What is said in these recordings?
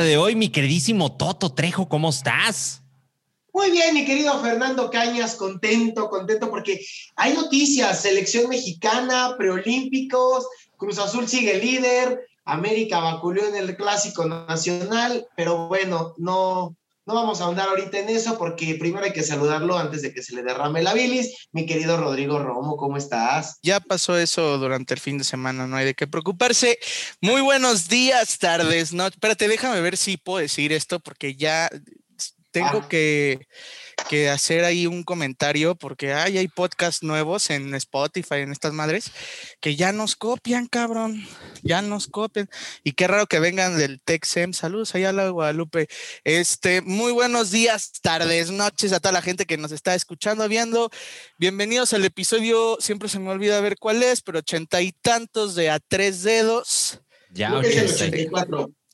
de hoy, mi queridísimo Toto Trejo, ¿cómo estás? Muy bien, mi querido Fernando Cañas, contento, contento porque hay noticias, selección mexicana, preolímpicos, Cruz Azul sigue líder, América vaculió en el Clásico Nacional, pero bueno, no, no vamos a ahondar ahorita en eso porque primero hay que saludarlo antes de que se le derrame la bilis. Mi querido Rodrigo Romo, ¿cómo estás? Ya pasó eso durante el fin de semana, no hay de qué preocuparse. Muy buenos días, tardes, no, espérate, déjame ver si puedo decir esto porque ya tengo ah. que que hacer ahí un comentario porque ay, hay podcasts nuevos en Spotify, en estas madres, que ya nos copian, cabrón, ya nos copian. Y qué raro que vengan del Texem. Saludos allá a la Guadalupe. Este, muy buenos días, tardes, noches a toda la gente que nos está escuchando, viendo. Bienvenidos al episodio, siempre se me olvida ver cuál es, pero ochenta y tantos de a tres dedos. Ya,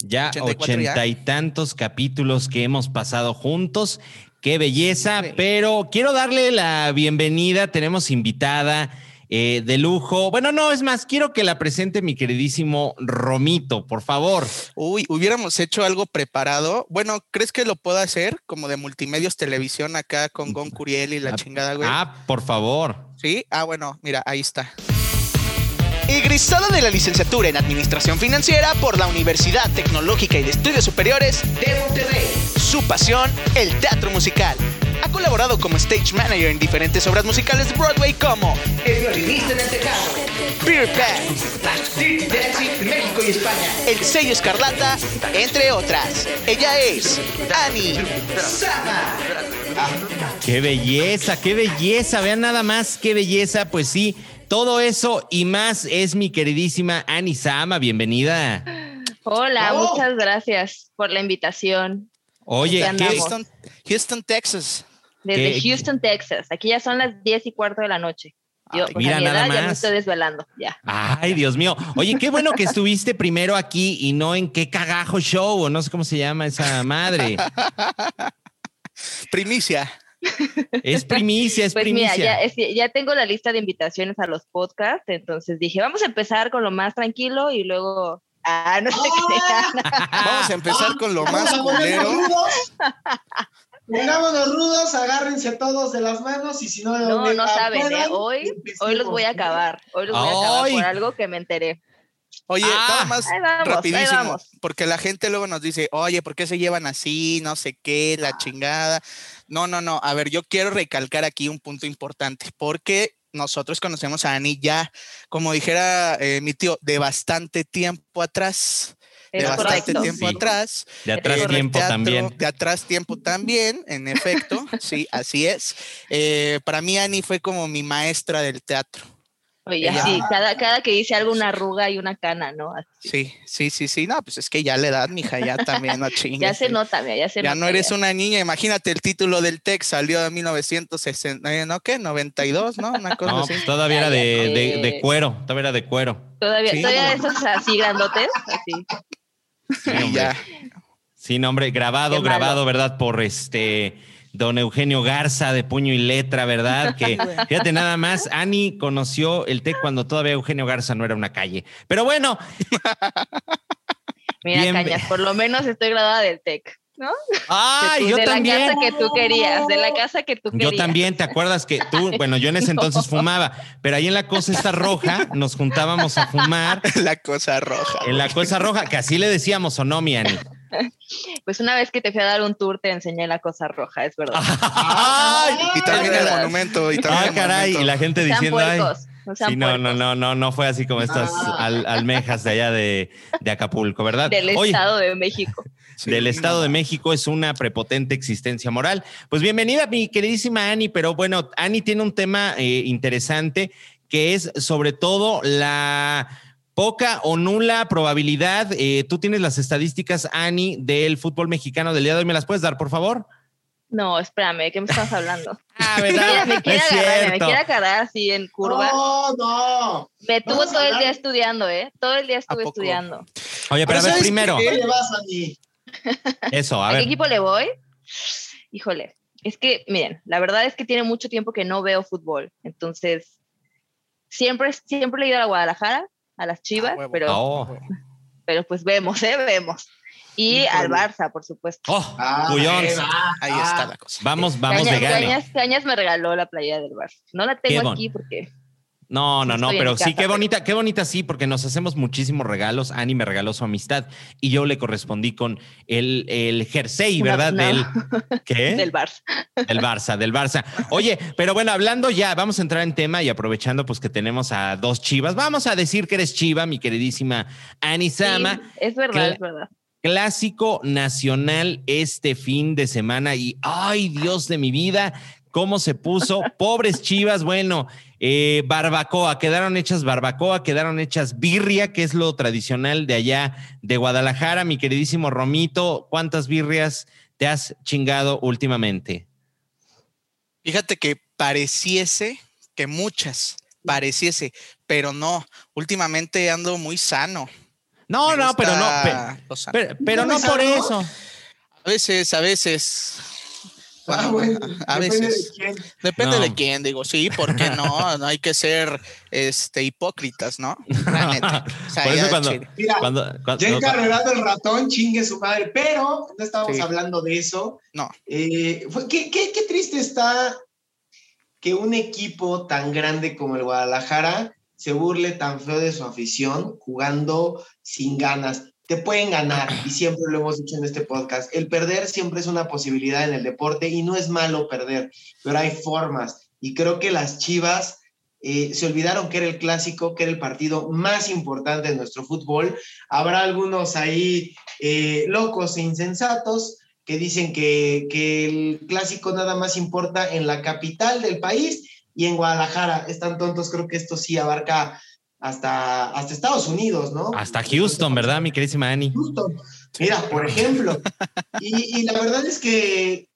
Ya ochenta y tantos capítulos que hemos pasado juntos Qué belleza, pero quiero darle la bienvenida. Tenemos invitada eh, de lujo. Bueno, no, es más, quiero que la presente mi queridísimo Romito, por favor. Uy, hubiéramos hecho algo preparado. Bueno, ¿crees que lo pueda hacer como de multimedios televisión acá con Gon Curiel y la ah, chingada, güey? Ah, por favor. Sí, ah, bueno, mira, ahí está. Egresada de la licenciatura en Administración Financiera por la Universidad Tecnológica y de Estudios Superiores de Monterrey. Su pasión, el teatro musical. Ha colaborado como stage manager en diferentes obras musicales de Broadway como El violinista en el tejado, Beer Pack, Dirty Dancing México y España, El sello Escarlata, entre otras. Ella es Annie Sama. ¡Qué belleza, qué belleza! Vean nada más, qué belleza, pues sí todo eso y más es mi queridísima Anisama. Bienvenida. Hola, muchas gracias por la invitación. Oye, Houston, Houston, Texas. Desde Houston, Texas. Aquí ya son las diez y cuarto de la noche. Yo, mira, nada más. ya me estoy desvelando, ya. Ay, Dios mío. Oye, qué bueno que estuviste primero aquí y no en qué cagajo show, o no sé cómo se llama esa madre. Primicia. Es primicia, es pues primicia. Mira, ya, ya, tengo la lista de invitaciones a los podcasts, entonces dije, vamos a empar con lo más tranquilo y luego. Ah, no sé qué. Vamos a empezar con lo más culero. Pongámonos rudos, agárrense todos de las manos y si no. No, no saben, ¿eh? hoy, hoy los voy a acabar. Hoy los voy a acabar por algo que me enteré. Oye, ah, más rapidísimo, porque la gente luego nos dice, oye, ¿por qué se llevan así? No sé qué, la chingada. No, no, no. A ver, yo quiero recalcar aquí un punto importante, porque nosotros conocemos a Ani ya, como dijera eh, mi tío, de bastante tiempo atrás. de bastante tiempo atrás. De atrás tiempo también. De atrás tiempo también, en efecto. sí, así es. Eh, para mí, Ani fue como mi maestra del teatro. Oye, sí, cada, cada que dice algo, una arruga y una cana, ¿no? Sí, sí, sí, sí. No, pues es que ya la edad, mija, ya también, no chingues. ya se nota, ya se ya no eres una niña. Imagínate, el título del TEC salió en 1960, eh, ¿no qué? 92, ¿no? Una cosa no, Pues todavía era de, de, cuero, todavía era de cuero. Todavía, todavía esos así grandotes, así. Sí, ya. Sí, nombre, grabado, grabado, ¿verdad? Por este don Eugenio Garza de puño y letra, ¿verdad? Que fíjate nada más, Ani conoció el TEC cuando todavía Eugenio Garza no era una calle. Pero bueno. Mira, Cañas, por lo menos estoy graduada del TEC. ¿no? Ay, yo también. De la casa que tú querías, de la casa que tú querías. Yo también, ¿te acuerdas que tú, bueno, yo en ese entonces fumaba, pero ahí en la cosa esta roja nos juntábamos a fumar. La cosa roja. En la cosa roja, que así le decíamos, ¿o no, mi Ani? Pues una vez que te fui a dar un tour te enseñé la cosa roja, es verdad. y también el monumento. Y también ah, caray, y la gente diciendo, ay, no, sí, no, no, no, no, no fue así como estas almejas de allá de, Acapulco, ¿verdad? Del Estado de México. del Estado de México es una prepotente existencia moral. Pues bienvenida, mi queridísima Ani, pero bueno, Ani tiene un tema eh, interesante que es sobre todo la poca o nula probabilidad. Eh, tú tienes las estadísticas, Ani, del fútbol mexicano del día de hoy. ¿Me las puedes dar, por favor? No, espérame, ¿de qué me estás hablando? ah, ¿verdad? me quiere agarrar, me quiere agarrar así en curva. No, no. Me tuvo todo el día estudiando, ¿eh? Todo el día estuve estudiando. Oye, pero a ver, primero. ¿Qué le vas a mí? Eso, a, ver. qué equipo le voy? Híjole, es que, miren, la verdad es que tiene mucho tiempo que no veo fútbol. Entonces, siempre, siempre he ido a la Guadalajara, a las Chivas, pero, oh. pero pues vemos, ¿eh? Vemos. Y al Barça, por supuesto. Oh, Ah, ah, Ahí ah. está la cosa. Vamos, vamos Cañas, de gane. Cañas, Cañas me regaló la playa del Barça. No la Qué tengo bon- aquí porque No, no, no, Estoy pero sí, qué bonita, qué bonita sí, porque nos hacemos muchísimos regalos. Ani me regaló su amistad y yo le correspondí con el, el jersey, ¿verdad? no. Del, ¿qué? del Barça. Del Barça, del Barça. Oye, pero bueno, hablando ya, vamos a entrar en tema y aprovechando pues que tenemos a dos chivas, vamos a decir que eres chiva, mi queridísima Ani Sama. Sí, es verdad, Cla- es verdad. Clásico nacional este fin de semana y ay Dios de mi vida, cómo se puso, pobres chivas, bueno, eh, barbacoa, quedaron hechas barbacoa, quedaron hechas birria, que es lo tradicional de allá de Guadalajara, mi queridísimo Romito, ¿cuántas birrias te has chingado últimamente? Fíjate que pareciese que muchas, pareciese, pero no. Últimamente ando muy sano. No, Me no, pero no, pero, pero no ¿No por sano? eso. A veces, a veces. Ah, Bueno, bueno, a depende veces. de quién. Depende No. de quién, digo, sí, porque no, no hay que ser este hipócritas, ¿no? La neta. O sea, Por eso ya cuando-. Mira, Cuando, cuando- ya encarrerado el ratón, chingue su madre, pero no estábamos Sí. hablando de eso. No. Eh, fue- qué, qué- qué triste está que un equipo tan grande como el Guadalajara se burle tan feo de su afición jugando sin ganas. Te pueden ganar, y siempre lo hemos dicho en este podcast. El perder siempre es una posibilidad en el deporte y no es malo perder, pero hay formas. Y creo que las Chivas eh, se olvidaron que era el clásico, que era el partido más importante de nuestro fútbol. Habrá algunos ahí eh, locos e insensatos que dicen que, que el clásico nada más importa en la capital del país y en Guadalajara. Están tontos, creo que esto sí abarca hasta, hasta Estados Unidos, ¿no? hasta Houston, ¿verdad, mi queridísima Ani? Houston. Mira, por ejemplo. Y, y la verdad es que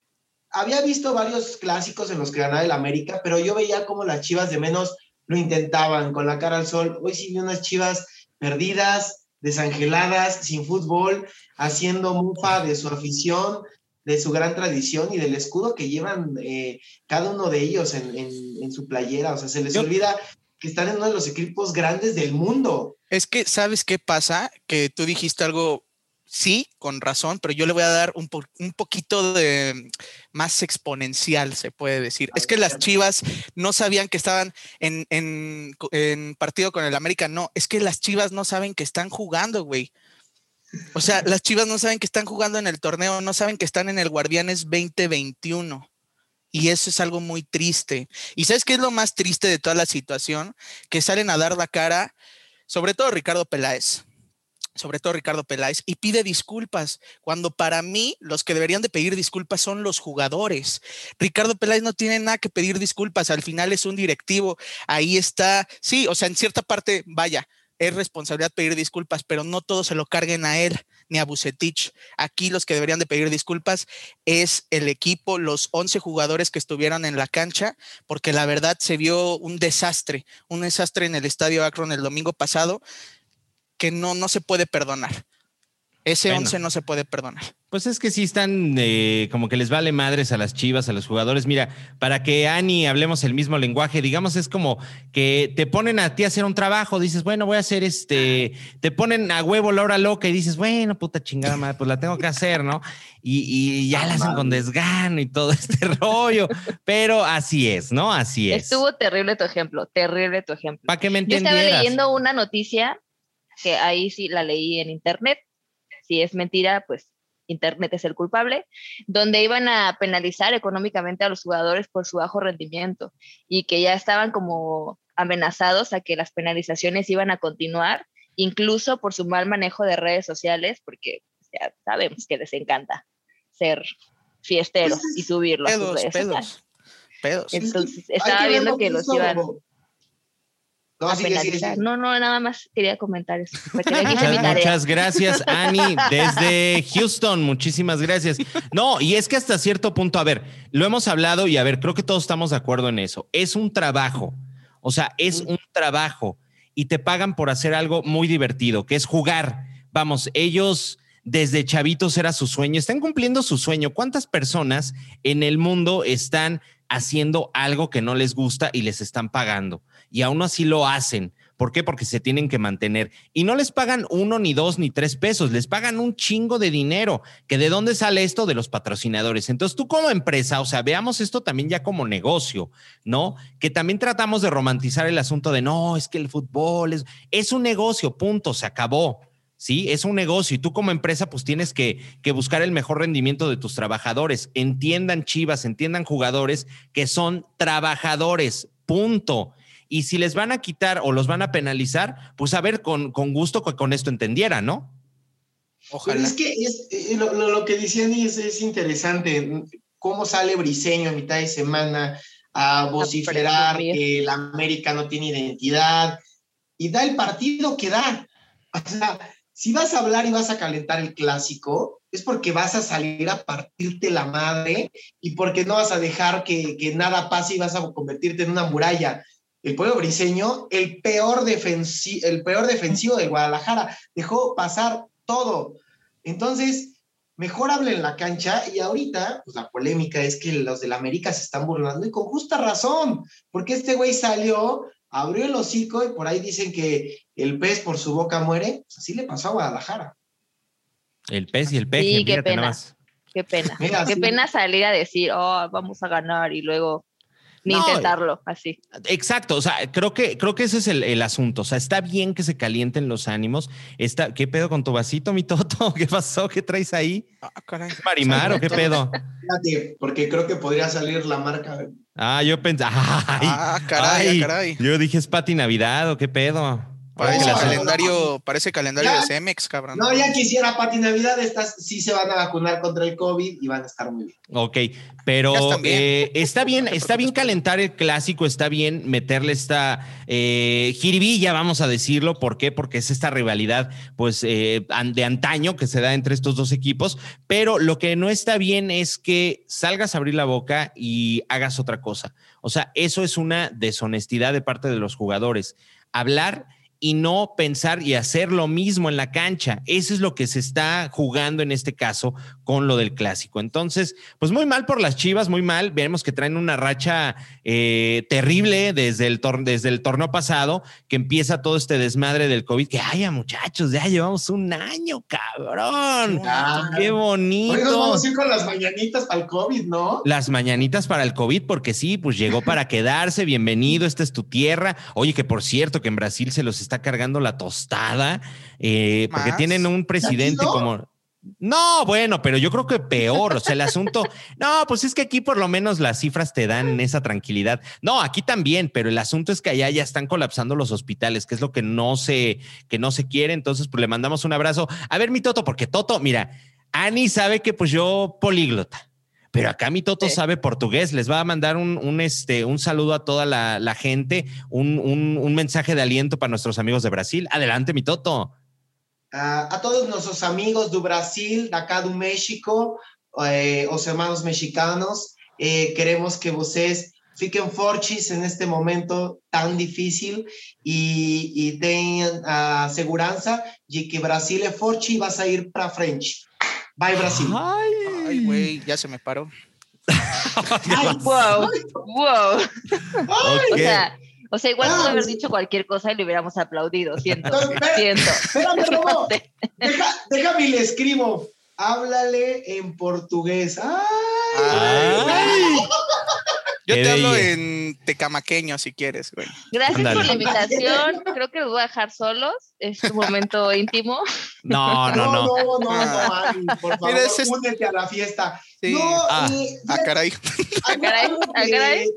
había visto varios clásicos en los que ganaba el América, pero yo veía como las chivas de menos lo intentaban con la cara al sol. Hoy sí vi unas chivas perdidas, desangeladas, sin fútbol, haciendo mufa de su afición, de su gran tradición y del escudo que llevan eh, cada uno de ellos en, en- en su playera. O sea, se les Yo- olvida que están en uno de los equipos grandes del mundo. Es que, ¿sabes qué pasa? Que tú dijiste algo, sí, con razón, pero yo le voy a dar un, po- un poquito de más exponencial, se puede decir. Es que las Chivas no sabían que estaban en, en en partido con el América, no, es que las Chivas no saben que están jugando, güey. O sea, las Chivas no saben que están jugando en el torneo, no saben que están en el Guardianes 2021. Y eso es algo muy triste. ¿Y sabes qué es lo más triste de toda la situación? Que salen a dar la cara, sobre todo Ricardo Peláez, sobre todo Ricardo Peláez, y pide disculpas, cuando para mí los que deberían de pedir disculpas son los jugadores. Ricardo Peláez no tiene nada que pedir disculpas, al final es un directivo, ahí está, sí, o sea, en cierta parte, vaya, es responsabilidad pedir disculpas, pero no todo se lo carguen a él ni a Bucetich. Aquí los que deberían de pedir disculpas es el equipo, los 11 jugadores que estuvieron en la cancha, porque la verdad se vio un desastre, un desastre en el Estadio Akron el domingo pasado que no, no se puede perdonar. Ese Bueno. 11 no se puede perdonar. Pues es que sí están eh, como que les vale madres a las chivas, a los jugadores. Mira, para que Ani hablemos el mismo lenguaje, digamos, es como que te ponen a ti a hacer un trabajo, dices, bueno, voy a hacer este, te ponen a huevo la hora loca y dices, bueno, puta chingada madre, pues la tengo que hacer, ¿no? Y, y ya la hacen con desgano y todo este rollo, pero así es, ¿no? Así es. Estuvo terrible tu ejemplo, terrible tu ejemplo. Para que me Yo entendieras. estaba leyendo una noticia que ahí sí la leí en internet. Si es mentira, pues internet es el culpable, donde iban a penalizar económicamente a los jugadores por su bajo rendimiento y que ya estaban como amenazados a que las penalizaciones iban a continuar, incluso por su mal manejo de redes sociales, porque ya sabemos que les encanta ser fiesteros y subirlo a sus redes pedos, pedos. Entonces, estaba que viendo que los iban como- No, a sigue, sigue, penalizar. sigue. No, no, nada más quería comentar eso. Muchas, muchas gracias, Ani, desde Houston. Muchísimas gracias. No, y es que hasta cierto punto, a ver, lo hemos hablado y a ver, creo que todos estamos de acuerdo en eso. Es un trabajo, o sea, es un trabajo y te pagan por hacer algo muy divertido, que es jugar. Vamos, ellos desde chavitos era su sueño, están cumpliendo su sueño. ¿Cuántas personas en el mundo están haciendo algo que no les gusta y les están pagando. Y aún así lo hacen. ¿Por qué? Porque se tienen que mantener. Y no les pagan uno, ni dos, ni tres pesos, les pagan un chingo de dinero. ¿Que de dónde sale esto? De los patrocinadores. Entonces tú como empresa, o sea, veamos esto también ya como negocio, ¿no? Que también tratamos de romantizar el asunto de, no, es que el fútbol es, es un negocio, punto, se acabó. ¿sí? Es un negocio y tú como empresa pues tienes que, que, buscar el mejor rendimiento de tus trabajadores. Entiendan chivas, entiendan jugadores que son trabajadores, punto. Y si les van a quitar o los van a penalizar, pues a ver, con, con gusto que con esto entendiera, ¿no? Ojalá. Pero es que es, eh, lo, lo, lo, que decían es, es interesante. ¿Cómo sale Briseño a mitad de semana a vociferar que la América no tiene identidad? Y da el partido que da. O sea, si vas a hablar y vas a calentar el clásico, es porque vas a salir a partirte la madre y porque no vas a dejar que, que nada pase y vas a convertirte en una muralla el pueblo briseño, el peor, defensi el peor defensivo de Guadalajara, dejó pasar todo. Entonces, mejor hable en la cancha y ahorita, pues la polémica es que los del América se están burlando y con justa razón, porque este güey salió, abrió el hocico y por ahí dicen que el pez por su boca muere, pues así le pasó a Guadalajara. El pez y el pez. Sí, qué pena. Qué pena. Mira, qué sí. pena salir a decir, oh, vamos a ganar y luego ni no, intentarlo así. Exacto, o sea, creo que, creo que ese es el, el, asunto. O sea, está bien que se calienten los ánimos. Está, ¿Qué pedo con tu vasito, mi toto? ¿Qué pasó? ¿Qué traes ahí? Ah, caray. ¿Marimar o qué pedo? Fíjate, porque creo que podría salir la marca. Ah, yo pensé. Ay, ah, caray, ay, caray. Yo dije, es Pati Navidad o qué pedo. Parece, oh, calendario, no. parece calendario ya, de Cemex, cabrón. No, ya quisiera Pati Navidad, estas sí se van a vacunar contra el COVID y van a estar muy bien. Ok, pero bien. Eh, está bien, está bien calentar el clásico, está bien meterle esta eh, jiribilla, vamos a decirlo. ¿Por qué? Porque es esta rivalidad, pues, eh, de antaño que se da entre estos dos equipos. Pero lo que no está bien es que salgas a abrir la boca y hagas otra cosa. O sea, eso es una deshonestidad de parte de los jugadores. Hablar y no pensar y hacer lo mismo en la cancha. Eso es lo que se está jugando en este caso con lo del clásico. Entonces, pues muy mal por las Chivas, muy mal. Vemos que traen una racha eh, terrible desde el, desde el torneo pasado, que empieza todo este desmadre del COVID. Que haya muchachos, ya llevamos un año, cabrón. Ah, Qué bonito. Hoy nos vamos a ir con las mañanitas para el COVID, ¿no? Las mañanitas para el COVID, porque sí, pues llegó para quedarse. Bienvenido, esta es tu tierra. Oye, que por cierto, que en Brasil se los está cargando la tostada, eh, porque tienen un presidente como... No, bueno, pero yo creo que peor, o sea, el asunto, no, pues es que aquí por lo menos las cifras te dan esa tranquilidad. No, aquí también, pero el asunto es que allá ya están colapsando los hospitales, que es lo que no se, que no se quiere, entonces pues le mandamos un abrazo. A ver, mi Toto, porque Toto, mira, Ani sabe que pues yo políglota. Pero acá mi Toto sí. sabe portugués, les va a mandar un, un, este, un saludo a toda la, la gente, un, un, un, mensaje de aliento para nuestros amigos de Brasil. Adelante, mi Toto. Uh, a todos nuestros amigos do Brasil, de acá do México, eh, os hermanos mexicanos, eh, queremos que vocês fiquem fortes en este momento tan difícil y, y tengan uh, segurança de que Brasil es forte y vas a ir para frente. Bye, Brasil. Ay, güey, ya se me paró. Ay, wow, wow. Okay. O sea, o sea, igual pudo haber dicho cualquier cosa y le hubiéramos aplaudido. Siento, espera, siento. Espérame, no. Deja, déjame y le escribo. Háblale en portugués. Ay, Ay. Yo te hablo en tecamaqueño si quieres, güey. Gracias Andale. por la invitación. Creo que los voy a dejar solos. Es un momento íntimo. No, no, no. No, no, no, Ani, por favor, Mira, es... únete a la fiesta. Sí. No, ah, eh, ah, caray. Ah, caray, algo, ah, caray. Que,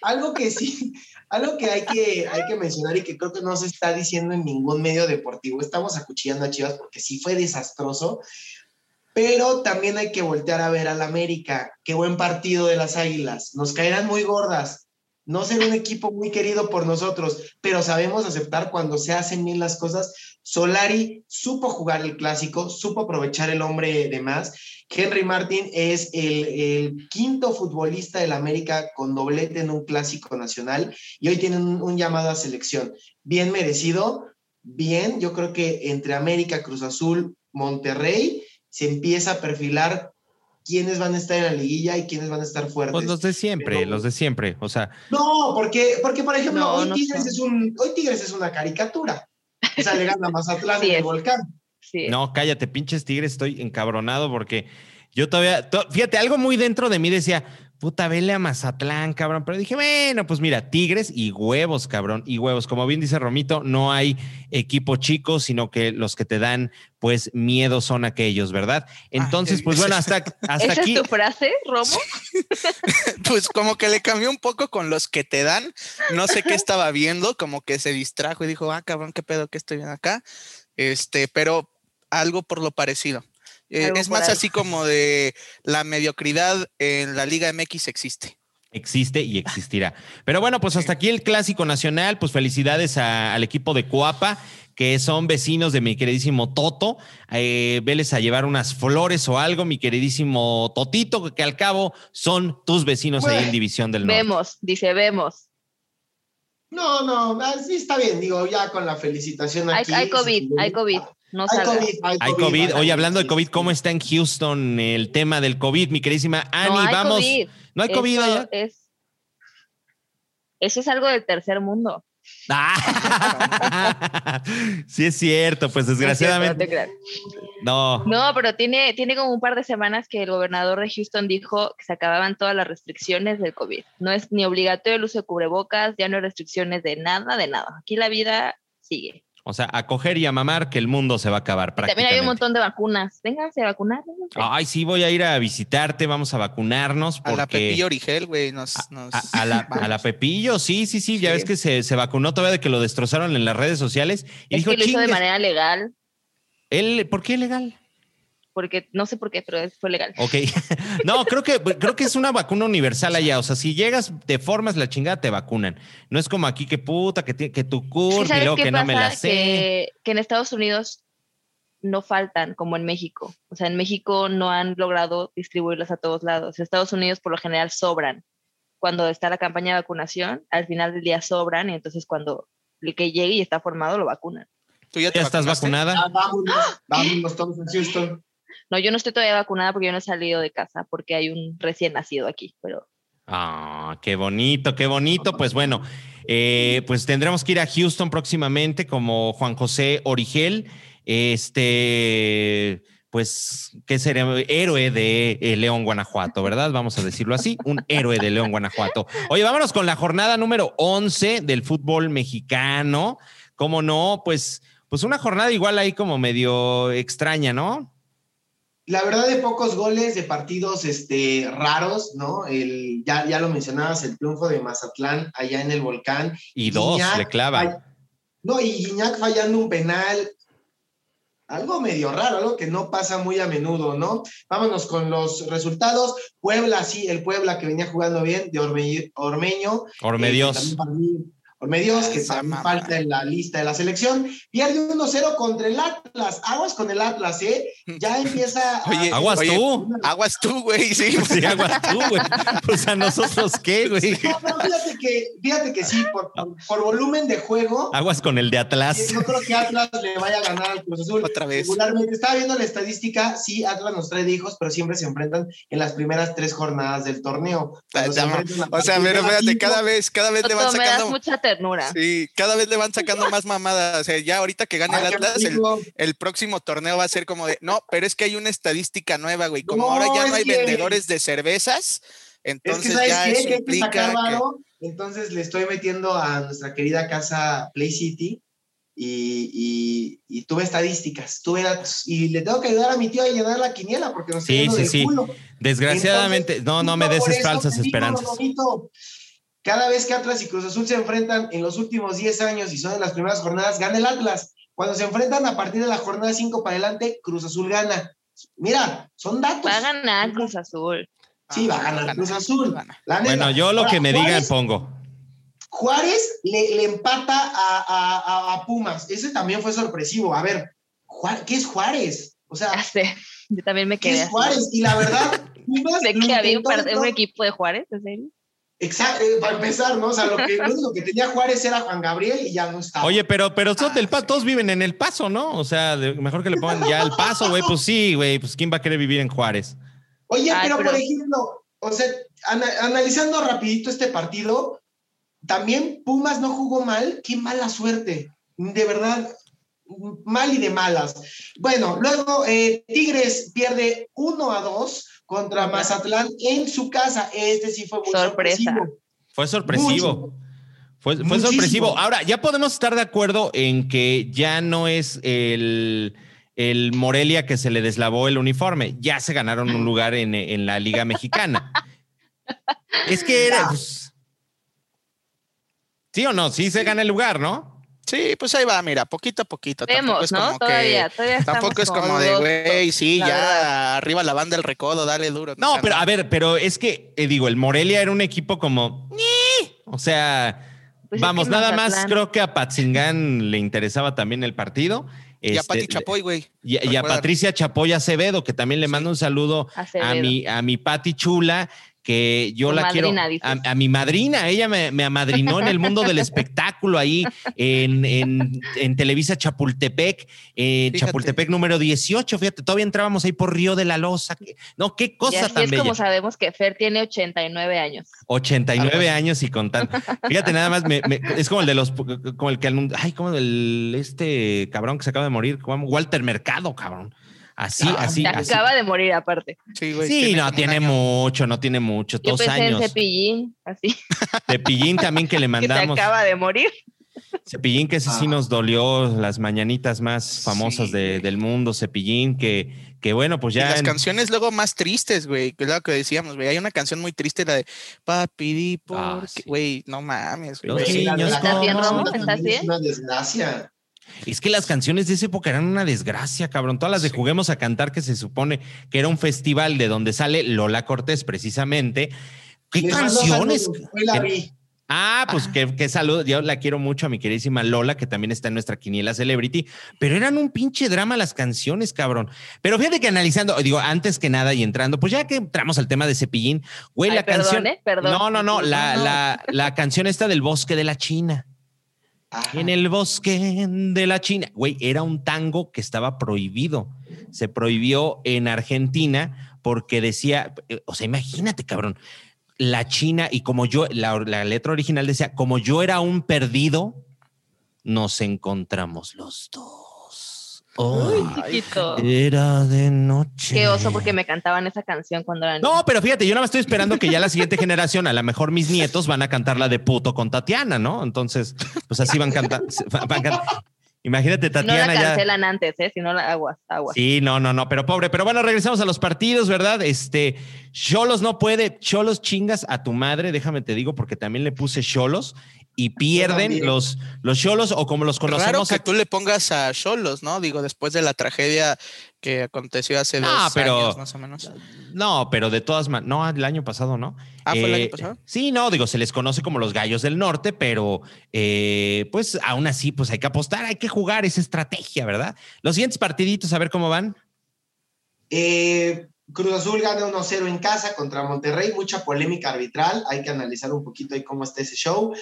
algo que sí, algo que hay que, hay que mencionar y que creo que no se está diciendo en ningún medio deportivo. Estamos acuchillando a Chivas porque sí fue desastroso pero también hay que voltear a ver al América. Qué buen partido de las Águilas. Nos caerán muy gordas. No ser un equipo muy querido por nosotros, pero sabemos aceptar cuando se hacen bien las cosas. Solari supo jugar el clásico, supo aprovechar el hombre de más. Henry Martin es el, quinto futbolista del América con doblete en un clásico nacional y hoy tienen un, un llamado a selección. Bien merecido, bien. Yo creo que entre América, Cruz Azul, Monterrey, se empieza a perfilar quiénes van a estar en la liguilla y quiénes van a estar fuertes. Pues los de siempre, Pero- los de siempre. O sea, No, porque, porque por ejemplo, No, hoy, no Tigres son. es un, hoy Tigres es una caricatura. O sea, le gana Mazatlán Sí en el volcán. Sí. no, cállate, pinches tigres, estoy encabronado porque yo todavía, to- fíjate, algo muy dentro de mí decía, puta, vele a Mazatlán, cabrón. Pero dije, bueno, pues mira, tigres y huevos, cabrón, y huevos. Como bien dice Romito, no hay equipo chico, sino que los que te dan, pues, miedo son aquellos, ¿verdad? Entonces, pues bueno, hasta, hasta ¿Esa aquí. es tu frase, Romo? Pues como que le cambió un poco con los que te dan. No sé qué estaba viendo, como que se distrajo y dijo, ah, cabrón, qué pedo que estoy viendo acá. Este, pero algo por lo parecido. Eh, es más ahí. así como de la mediocridad en la Liga MX existe. existe y existirá. Pero bueno, pues hasta aquí el clásico nacional. Pues felicidades a- al equipo de Coapa, que son vecinos de mi queridísimo Toto. Eh, veles a llevar unas flores o algo, mi queridísimo Totito, que al cabo son tus vecinos ahí en División del Norte. Vemos, dice, vemos. No, no, sí está bien, digo, ya con la felicitación Hay, aquí. hay COVID, hay COVID. No Hay. COVID, hay Hay COVID. Oye, hablando de COVID. ¿cómo está en Houston el tema del COVID, mi queridísima Ani? no hay vamos. COVID. No hay COVID Eso allá. es, eso es algo del tercer mundo. Ah, sí es cierto, pues No cierto, desgraciadamente. No. No, pero tiene, tiene como un par de semanas que el gobernador de Houston dijo que se acababan todas las restricciones del COVID. No es ni obligatorio el uso de cubrebocas, ya no hay restricciones de nada, de nada. Aquí la vida sigue. O sea, a coger y a mamar que el mundo se va a acabar Y también prácticamente. hay un montón de vacunas. Vénganse a vacunar. vénganse. Ay, sí, voy a ir a visitarte, vamos a vacunarnos A la porque Pepillo Origel, güey, nos... a, nos- a- a la, a la. Pepillo, sí, sí, sí, ya Sí. ves que se, se vacunó todavía de que lo destrozaron en las redes sociales y es dijo, que lo hizo de "Chingues, manera legal, él, ¿por qué legal? Porque no sé por qué, pero fue legal. Ok. no, creo que, creo que es una vacuna universal allá. O sea, si llegas de formas la chingada, te vacunan. No es como aquí que puta, que, que tu Sí, CURP y ¿Sabes luego qué que no me la pasa? sé. Que, que en Estados Unidos no faltan como en México. O sea, en México no han logrado distribuirlas a todos lados. En Estados Unidos por lo general sobran. Cuando está la campaña de vacunación, al final del día sobran y entonces cuando el que llegue y está formado lo vacunan. ¿Tú ya, te ¿Ya estás vacunada? Ah, vámonos, vámonos todos en Houston. No, yo no estoy todavía vacunada porque yo no he salido de casa porque hay un recién nacido aquí, pero Ah, qué bonito, qué bonito. Pues bueno, eh, pues tendremos que ir a Houston próximamente como Juan José Origel, este, pues, ¿qué sería? Héroe de eh, León, Guanajuato, ¿verdad? Vamos a decirlo así, un héroe de León, Guanajuato. Oye, vámonos con la jornada número 11 del fútbol mexicano. ¿Cómo no? Pues, pues una jornada igual ahí como medio extraña, ¿no? La verdad de pocos goles de partidos este, raros, ¿no? El, ya, ya lo mencionabas, el triunfo de Mazatlán allá en el volcán. Y dos Guiñac le clava. fall- No, y Guiñac fallando un penal. Algo medio raro, algo que no pasa muy a menudo, ¿no? Vámonos con los resultados. Puebla, sí, el Puebla que venía jugando bien, de Orme- Ormeño. eh, Ormedios. también para mí- Ormedios, que también falta en la lista de la selección. Pierde 1-0 contra el Atlas. Aguas con el Atlas, ¿eh? Ya empieza. a- Oye, Aguas oye, tú. Aguas tú, güey, sí. Sí, aguas tú, güey. Pues a nosotros qué, güey. No, pero fíjate que, fíjate que sí, por, por- por volumen de juego, Aguas con el de Atlas. eh, no creo que Atlas le vaya a ganar al Cruz Azul. Otra vez. Regularmente, estaba viendo la estadística, sí, Atlas nos trae de hijos, pero siempre se enfrentan en las primeras tres jornadas del torneo. O sea, pero cinco, cada vez, cada vez le van Toto, me das sacando. mucha ternura. Sí, cada vez le van sacando más mamadas. O sea, ya ahorita que gane el ay, qué Atlas, el, el próximo torneo va a ser como de, no, pero es que hay una estadística nueva, güey. Como No, ahora ya no hay vendedores de cervezas, Es que, entonces ¿sabes ya qué? eso Que hay que implica que... Entonces le estoy metiendo a nuestra querida casa Play City y, y- y tuve estadísticas. Tuve datos y le tengo que ayudar a mi tío a llenar la quiniela porque nos Sí, sí, del sí. culo. Desgraciadamente, Entonces, no, no me des falsas esperanzas. Cada vez que Atlas y Cruz Azul se enfrentan en los últimos 10 años y son en las primeras jornadas, gana el Atlas. Cuando se enfrentan a partir de la jornada 5 para adelante, Cruz Azul gana. Mira, son datos. Va a ganar Cruz Azul. Sí, va a ganar Gana, Cruz Azul. gana. La neta. Bueno, yo lo Ahora, que me digan Juárez- pongo. Juárez le, le empata a, a- a- Pumas. Ese también fue sorpresivo. A ver, ¿qué es Juárez? O sea, Ya sé. Yo también me ¿qué quedé es así. Juárez? Y la verdad, Pumas ¿De que había un, intentó par- de un equipo de Juárez? ¿En serio? Exacto, eh, para empezar, ¿no? O sea, lo, que, lo único que tenía Juárez era Juan Gabriel y ya no estaba. Oye, pero, pero todos, Ah, del sí. todos viven en el paso, ¿no? O sea, de- mejor que le pongan ya el paso, güey. Pues sí, güey. Pues quién va a querer vivir en Juárez. Oye, Ay, pero, pero- por ejemplo, o sea, ana- analizando rapidito este partido, también Pumas no jugó mal, qué mala suerte, de verdad, mal y de malas. Bueno, luego eh, Tigres pierde 1 a 2 contra Mazatlán en su casa, este sí fue muy Sorpresa. sorpresivo. Fue sorpresivo. Mucho. Fue, sorpresivo. Ahora, ya podemos estar de acuerdo en que ya no es el, el Morelia que se le deslavó el uniforme. Ya se ganaron un lugar en, en la Liga Mexicana. es que era. pues, sí o no, sí se gana el lugar, ¿no? Sí, pues ahí va, mira, poquito a poquito. Tampoco Vemos, es ¿no? como Todavía, que, todavía Tampoco es como de, güey, sí, ya verdad. arriba la banda del recodo, dale duro. No, pero a ver, pero es que, eh, digo, el Morelia era un equipo como. O sea, Pues es vamos, que nada más creo que a Patzingán le interesaba también el partido. Y a Este, Pati Chapoy, güey. Y, y a. Patricia Chapoy Acevedo, que también le Sí. mando un saludo a mi, a mi Pati Chula, que yo Tu la madrina, quiero. A, a mi madrina, ella me, me amadrinó en el mundo del espectáculo ahí en, en- en Televisa Chapultepec, eh. Chapultepec número 18. Fíjate, todavía entrábamos ahí por Río de la Loza. que- No, qué Y cosa así tan es bella. como sabemos que Fer tiene 89 años. 89 años y contando. Fíjate, nada más, me- me- es como el de los, como el que, ay, como el, este cabrón que se acaba de morir, como Walter Mercado, cabrón. Así, Ah, así, Se así. acaba de morir aparte. Sí, güey. Sí, no, tiene año. mucho, no tiene mucho, Yo dos pensé años. en Cepillín, así, De Pillín también que le que se mandamos. acaba de morir. Cepillín, que ese sí Ah. nos dolió las mañanitas más famosas Sí, de- güey. del mundo. Cepillín, que, que bueno, pues Y ya. las en- canciones luego más tristes, güey, que es lo que decíamos, güey. Hay una canción muy triste, la de Papi, di por Ah, qué", sí. güey, no mames, güey. Los niños ¿Estás bien, también ¿Estás es bien? una desgracia. Es que las canciones de esa época eran una desgracia, cabrón. Todas las de Sí. Juguemos a Cantar, que se supone que era un festival de donde sale Lola Cortés, precisamente. ¿Qué Les canciones? la vi. Ah, pues qué, qué salud. Yo la quiero mucho a mi queridísima Lola, que también está en nuestra quiniela Celebrity, pero eran un pinche drama las canciones, cabrón. Pero fíjate que analizando, digo, antes que nada y entrando, pues ya que entramos al tema de Cepillín, güey, Ay, la perdón, canción. ¿eh? Perdón. No, no, no, la, No, no. La, la canción esta del bosque de la China. En el bosque de la China. Güey, era un tango que estaba prohibido. Se prohibió en Argentina porque decía, o sea, imagínate, cabrón, la China y como yo, la, la letra original decía, como yo era un perdido, nos encontramos los dos. Uy, Ay, chiquito. era de noche. Qué oso porque me cantaban esa canción cuando era No, pero fíjate, yo nada más estoy esperando que ya la siguiente generación, a lo mejor mis nietos van a cantar la de puto con Tatiana, ¿no? Entonces, pues así van cantando. Imagínate, Si no la Tatiana ya. cancelan antes, ¿eh? Si no la aguas, aguas. Sí, no, no, no, pero pobre. Pero bueno, regresamos a los partidos, ¿verdad? Este, Cholos no puede, Cholos chingas a tu madre, déjame te digo, porque también le puse Cholos y pierden los los Cholos o como los Raro conocemos. que aquí- tú le pongas a Cholos, ¿no? Digo, después de la tragedia que aconteció hace No, dos pero- años, más o menos. No, pero de todas maneras, no, el año pasado, ¿no? Ah, ¿fue el Eh, año pasado? Sí, no, digo, se les conoce como los gallos del norte, pero eh, pues aún así, pues hay que apostar, hay que jugar esa estrategia, ¿verdad? Los siguientes partiditos, a ver cómo van. Eh, Cruz Azul gana 1-0 en casa contra Monterrey, mucha polémica arbitral, hay que analizar un poquito ahí cómo está ese show.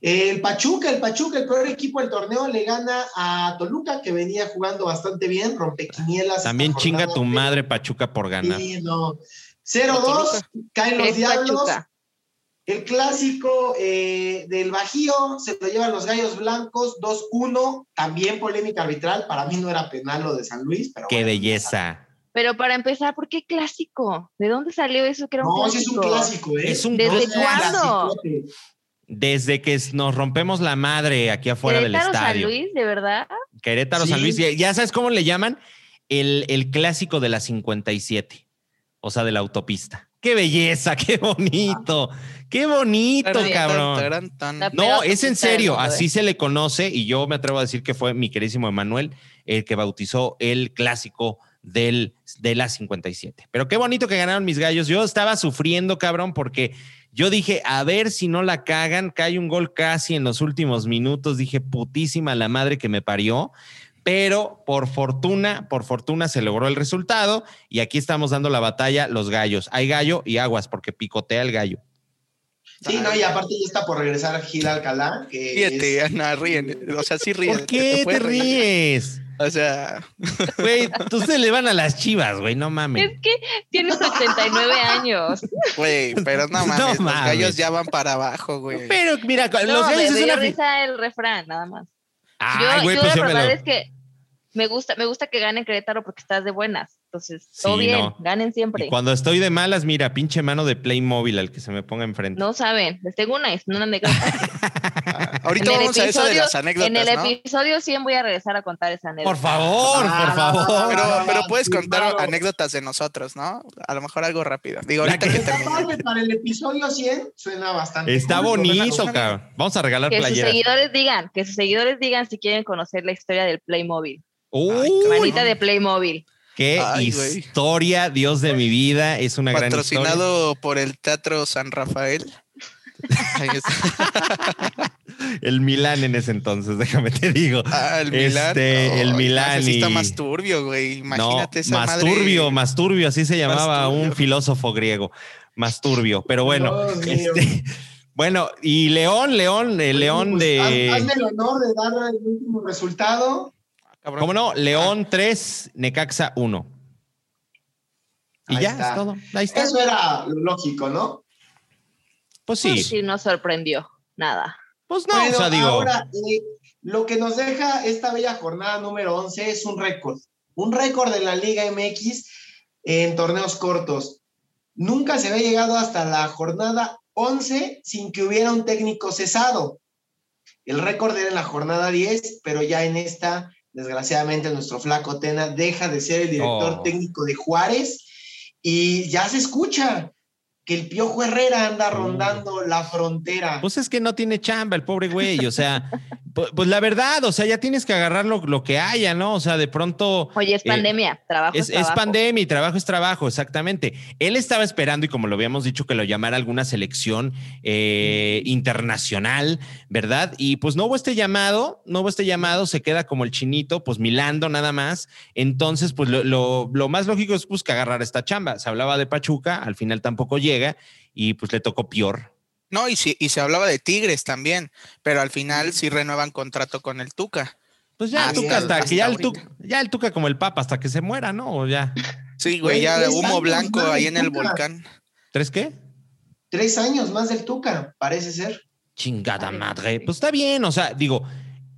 El Pachuca, el Pachuca, el peor equipo del torneo, le gana a Toluca, que venía jugando bastante bien, rompe quinielas. También chinga tu madre Pachuca por ganar. Sí, no. 0-2, caen los Es diablos. Pachuca. El clásico eh, del Bajío se lo llevan los Gallos Blancos 2-1, también polémica arbitral. Para mí no era penal lo de San Luis, pero. Qué bueno, belleza. Pero para empezar, ¿por qué clásico? ¿De dónde salió eso que era un No, sí es clásico? un clásico, ¿eh? Es un ¿Desde clásico. cuándo? Desde que nos rompemos la madre aquí afuera del ¿Querétaro, San estadio. Luis, de verdad? Querétaro, Sí. San Luis. Ya, ya sabes cómo le llaman el, el clásico de la 57, o sea, de la autopista. Qué belleza, qué bonito, qué bonito, cabrón. tan. No, es en serio, así se le conoce y yo me atrevo a decir que fue mi queridísimo Emanuel el que bautizó el clásico del, de la 57. Pero qué bonito que ganaron mis gallos. Yo estaba sufriendo, cabrón, porque yo dije, a ver si no la cagan, cae un gol casi en los últimos minutos. Dije, putísima la madre que me parió. Pero por fortuna, por fortuna se logró el resultado y aquí estamos dando la batalla los gallos. Hay gallo y aguas porque picotea el gallo. Sí, no, y aparte ya está por regresar Gil Alcalá. Que Ríete, es- Ana, ríen. O sea, sí ríen. ¿Por qué te ríes? O sea, Güey, ustedes le van a las chivas, güey, no mames. Es que tienes 89 años. güey, pero no No mames, los mames. gallos ya van para abajo, güey. Pero mira, los No, gallos me, es una. risa el refrán, nada más. Ay, yo güey, yo pues la verdad lo- es que me gusta, me gusta que gane Querétaro porque estás de buenas. Entonces, todo Sí, bien, no. ganen siempre. Y cuando estoy de malas, mira, pinche mano de Playmobil al que se me ponga enfrente. No saben, les tengo una, es una anécdota. Ah, Ahorita En vamos a eso de las anécdotas, En el ¿no? episodio 100 voy a regresar a contar esa anécdota. Por favor, Ah, por favor. Pero, pero puedes contar anécdotas de nosotros, ¿no? A lo mejor algo rápido. Digo, ahorita que- que Esta termine. parte para el episodio 100 suena bastante. Está cool, bonito, cabrón. Vamos a regalar Que sus playeras. seguidores digan, que sus seguidores digan si quieren conocer la historia del Playmobil. Uy, Manita de Playmobil. Qué Ay, historia, Dios de mi vida. Es una gran historia. Patrocinado por el Teatro San Rafael. El Milán en ese entonces, déjame te digo. Ah, el Milán. Este, el Milán sí está y- más turbio, güey. Imagínate no, esa más madre. turbio, más turbio, así se llamaba un filósofo griego. Más turbio. Pero bueno, este, bueno, y León, León, el León Pues, de. haz- Hazme el honor de dar el último resultado. Cabrón. ¿Cómo no? León 3, Necaxa 1. Y Ahí ya, está. es todo. Ahí está. Eso era lo lógico, ¿no? Pues Sí. sí. sí, no sorprendió nada. Pues no, Bueno, o sea, digo. ahora, eh, lo que nos deja esta bella jornada número 11 es un récord. Un récord de la Liga MX en torneos cortos. Nunca se había llegado hasta la jornada 11 sin que hubiera un técnico cesado. El récord era en la jornada 10, pero ya en esta, desgraciadamente, nuestro flaco Tena deja de ser el director Oh. técnico de Juárez y ya se escucha que el Piojo Herrera anda Oh. rondando la frontera. Pues es que no tiene chamba el pobre güey, o sea, pu- pues, la verdad, o sea, ya tienes que agarrar lo, lo que haya, ¿no? O sea, de pronto Oye, es Eh, pandemia, trabajo es, es, es trabajo. pandemia y trabajo es trabajo, exactamente. Él estaba esperando y como lo habíamos dicho, que lo llamara alguna selección eh, internacional, ¿verdad? Y pues no hubo este llamado, no hubo este llamado, se queda como el chinito, pues milando nada más. Entonces, pues lo, lo- lo más lógico es pues que agarrar esta chamba. Se hablaba de Pachuca, al final tampoco llega y pues le tocó peor. No, y, sí, y se hablaba de Tigres también, pero al final sí renuevan contrato con el Tuca. Pues ya el Tuca hasta hasta que ya el, tuca, ya el Tuca como el Papa hasta que se muera, ¿no? O ya. Sí, güey, ya humo blanco ahí en el volcán. ¿Tres qué? Tres años más del Tuca, parece ser. Chingada madre. Pues está bien, o sea, digo,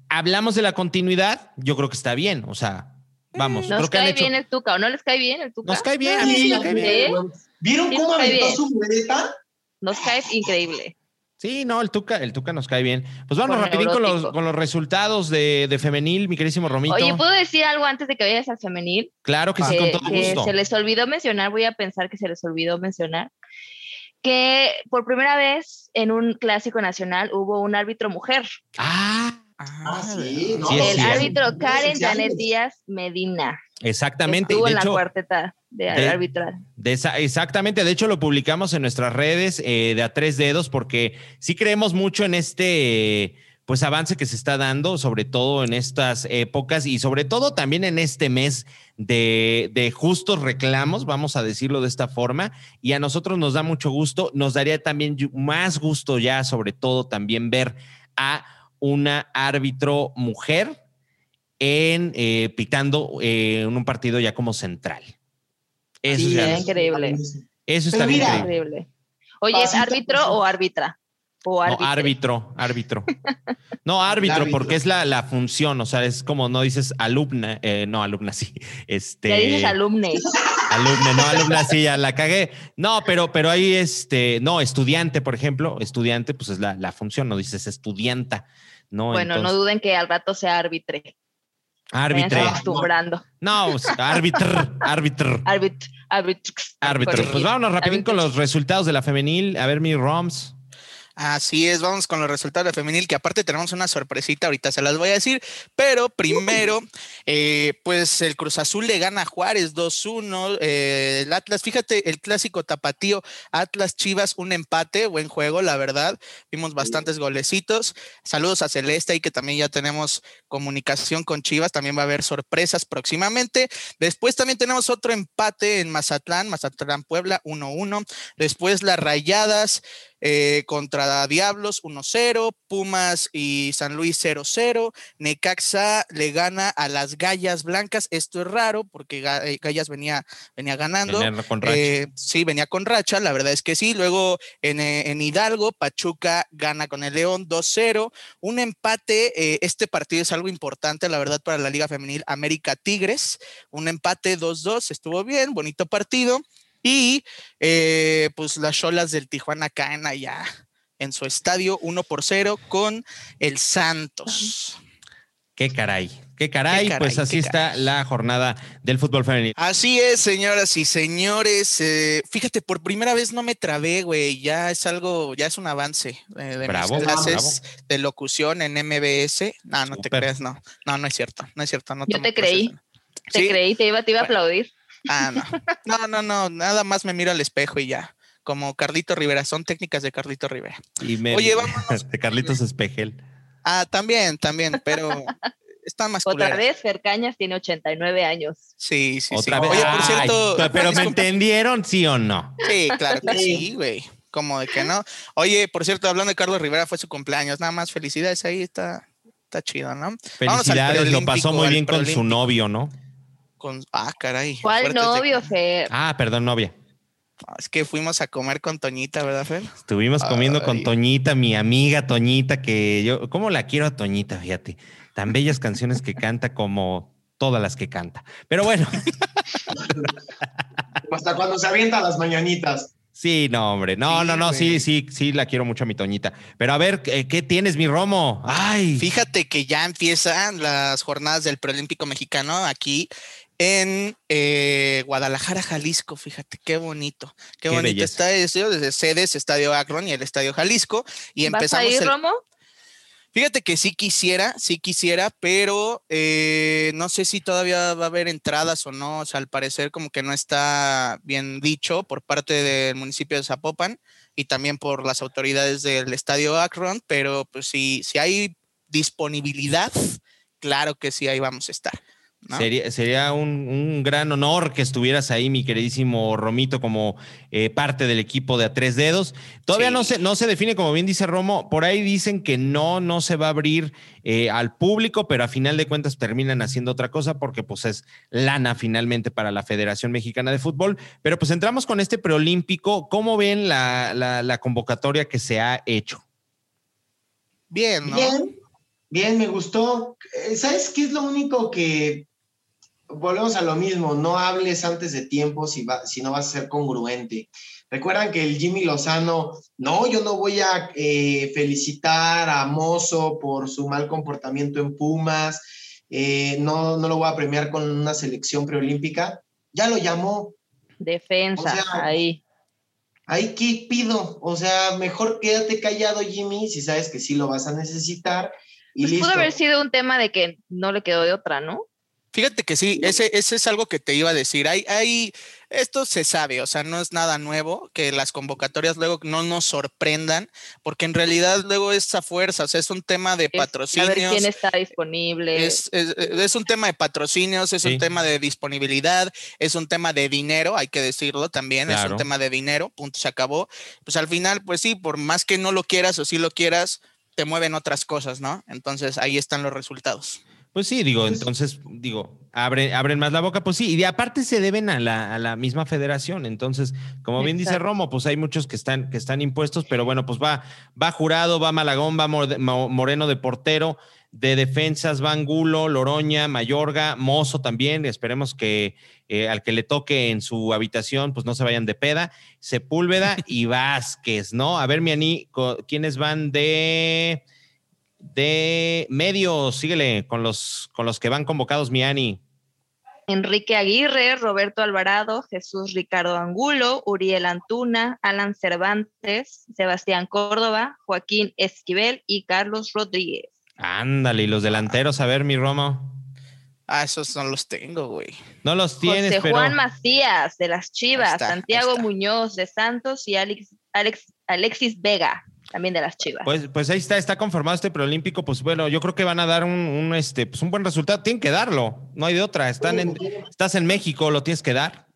hablamos de la continuidad, yo creo que está bien, o sea, vamos, ¿Nos creo que cae hecho. bien el Tuca o no les cae bien el Tuca? Nos cae bien, a mí sí me cae bien. ¿Vieron Sí, cómo aventó bien. su muleta? Nos cae increíble. Sí, no, el Tuca, el Tuca nos cae bien. Pues vamos rapidín con los, con los resultados de, de femenil, mi querísimo Romito. Oye, ¿puedo decir algo antes de que vayas al femenil? Claro que sí, con todo que gusto. se les olvidó mencionar, voy a pensar que se les olvidó mencionar, que por primera vez en un clásico nacional hubo un árbitro mujer. Ah, Ah, sí, no, Sí, el cierto. árbitro Karen. Janet Díaz Medina. exactamente. Estuvo De en la cuarteta de, de- arbitral. De esa- exactamente, de hecho lo publicamos en nuestras redes eh, de a tres dedos porque sí creemos mucho en este pues avance que se está dando, sobre todo en estas épocas y sobre todo también en este mes de, de justos reclamos, vamos a decirlo de esta forma, y a nosotros nos da mucho gusto, nos daría también más gusto ya, sobre todo también ver a una árbitro mujer en eh, pitando eh, en un partido ya como central. Eso, Sí, es increíble. eso está bien. mira, increíble. Increíble. Oye, ¿es árbitro pasito. o árbitra? O No, árbitro. árbitro. No, árbitro, árbitro. porque es la, la función, o sea, es como no dices alumna, eh, no, alumna sí. Este, Ya dices alumne. alumna, no, alumna sí, ya la cagué. No, pero, pero ahí, este, no, estudiante, por ejemplo, estudiante, pues es la, la función, no dices estudianta, ¿no? Bueno, no duden que al rato sea árbitro. Árbitro. acostumbrando. No, pues, árbitro. Árbitro. Árbitro. Árbitro. Pues vámonos rapidín con los resultados de la femenil. A ver, mi Roms. Así es, vamos con los resultados de femenil, que aparte tenemos una sorpresita, ahorita se las voy a decir, pero primero, eh, pues el Cruz Azul le gana a Juárez 2-1, eh, el Atlas, fíjate, el clásico tapatío, Atlas Chivas, un empate, buen juego, la verdad, vimos bastantes golecitos, saludos a Celeste y que también ya tenemos comunicación con Chivas, también va a haber sorpresas próximamente, después también tenemos otro empate en Mazatlán, Mazatlán Puebla 1-1, después las Rayadas, eh, contra Diablos 1-0, Pumas y San Luis 0-0, Necaxa le gana a las Gallas Blancas, esto es raro porque eh, Gallas venía, venía ganando. con racha. Eh, sí, venía con racha, la verdad es que sí. Luego en, en Hidalgo, Pachuca gana con el León 2-0, un empate, este partido es algo importante, la verdad, para la Liga Femenil América Tigres, un empate 2-2, estuvo bien, bonito partido. Y eh, pues las Cholas del Tijuana caen allá en su estadio 1 por 0 con el Santos. Qué caray, qué caray, pues así está la jornada del fútbol femenino. Así es, señoras y señores. Eh, fíjate, por primera vez no me trabé, güey. Ya es algo, ya es un avance eh, de bravo, mis clases de locución en MBS. No, no te creas, no. No, no es cierto, no es cierto. No Yo te creí. Te creí, te iba, te iba a aplaudir. Ah, no. No, no, no. Nada más me miro al espejo y ya. Como Carlito Rivera. Son técnicas de Carlito Rivera. Y me, Oye, vamos. De Carlitos Espejel. Ah, también, también, pero está más Otra vez, Fercañas tiene 89 años. Sí, sí, Otra sí. Vez. Oye, por cierto. pero me entendieron, sí o no. Sí, claro que sí, güey. Como de que no. Oye, por cierto, hablando de Carlos Rivera, fue su cumpleaños. Nada más felicidades ahí, está, está chido, ¿no? Felicidades, lo pasó muy bien con su novio, ¿no? Con, ah, caray. ¿Cuál novio, Fer? Ah, perdón, novia. Es que fuimos a comer con Toñita, ¿verdad, Fer? Estuvimos comiendo con Toñita, mi amiga Toñita, que yo, ¿cómo la quiero a Toñita? Fíjate, tan bellas canciones que canta como todas las que canta. Pero bueno. Hasta cuando se avienta las mañanitas. Sí, no, hombre. No, no, no, sí, sí, sí, la quiero mucho a mi Toñita. Pero a ver, ¿qué, tienes, mi Romo? Ay. Fíjate que ya empiezan las jornadas del preolímpico mexicano aquí en eh, Guadalajara, Jalisco. Fíjate qué bonito, qué, bonito está eso desde sedes, Estadio Akron y el Estadio Jalisco. Y empezamos. ¿Vas a ir, Romo? Fíjate que sí quisiera, sí quisiera, pero eh, no sé si todavía va a haber entradas o no. O sea, al parecer como que no está bien dicho por parte del municipio de Zapopan y también por las autoridades del Estadio Akron, pero pues si, si hay disponibilidad, claro que sí, ahí vamos a estar. Sería, sería un, gran honor que estuvieras ahí, mi queridísimo Romito, como eh, parte del equipo de A Tres Dedos. Todavía no, se, no se define, como bien dice Romo, por ahí dicen que no, no se va a abrir eh, al público, pero a final de cuentas terminan haciendo otra cosa porque pues es lana finalmente para la Federación Mexicana de Fútbol. Pero pues entramos con este preolímpico. ¿Cómo ven la, la, convocatoria que se ha hecho? Bien, ¿no? Bien, bien, me gustó. Eh, ¿Sabes qué es lo único que volvemos a lo mismo, no hables antes de tiempo si, va, si no vas a ser congruente. Recuerdan que el Jimmy Lozano, no, yo no voy a eh, felicitar a Mozo por su mal comportamiento en Pumas, eh, no, no lo voy a premiar con una selección preolímpica, ya lo llamó. Defensa, ahí. Ahí qué pido, o sea, mejor quédate callado Jimmy si sabes que sí lo vas a necesitar. Y pues pudo haber sido un tema de que no le quedó de otra, ¿no? Fíjate que sí, ese, ese es algo que te iba a decir. Hay, hay, esto se sabe, o sea, no es nada nuevo que las convocatorias luego no nos sorprendan, porque en realidad luego es a fuerza, o sea, es un tema de patrocinios. A ver quién está disponible. Es, un tema de patrocinios, es un tema de disponibilidad, es un tema de dinero, hay que decirlo también, es un tema de dinero, punto, se acabó. Pues al final, pues sí, por más que no lo quieras o sí lo quieras, te mueven otras cosas, ¿no? Entonces ahí están los resultados. Pues sí, digo, entonces, digo, abre, abren más la boca, pues sí, y de aparte se deben a la, misma federación. Entonces, como bien dice Romo, pues hay muchos que están, que están impuestos, pero bueno, pues va, va jurado, va Malagón, va Moreno de portero, de defensas, va Angulo, Loroña, Mayorga, Mozo también. Esperemos que eh, al que le toque en su habitación, pues no se vayan de peda, Sepúlveda y Vázquez, ¿no? A ver, Miani, ¿quiénes van de de medios, síguele con los, con los que van convocados, Miani. Enrique Aguirre, Roberto Alvarado, Jesús Ricardo Angulo, Uriel Antuna, Alan Cervantes, Sebastián Córdoba, Joaquín Esquivel y Carlos Rodríguez. Ándale, y los delanteros, a ver, mi Romo. Ah, esos no los tengo, güey. No los tienes, José Juan Macías, de las Chivas, Santiago Muñoz, de Santos y Alex, Alex, Alexis Vega, también de las Chivas. Pues, pues ahí está, está conformado este preolímpico, pues bueno, yo creo que van a dar un, este, pues un buen resultado. Tienen que darlo, no hay de otra. Están en, estás en México, lo tienes que dar.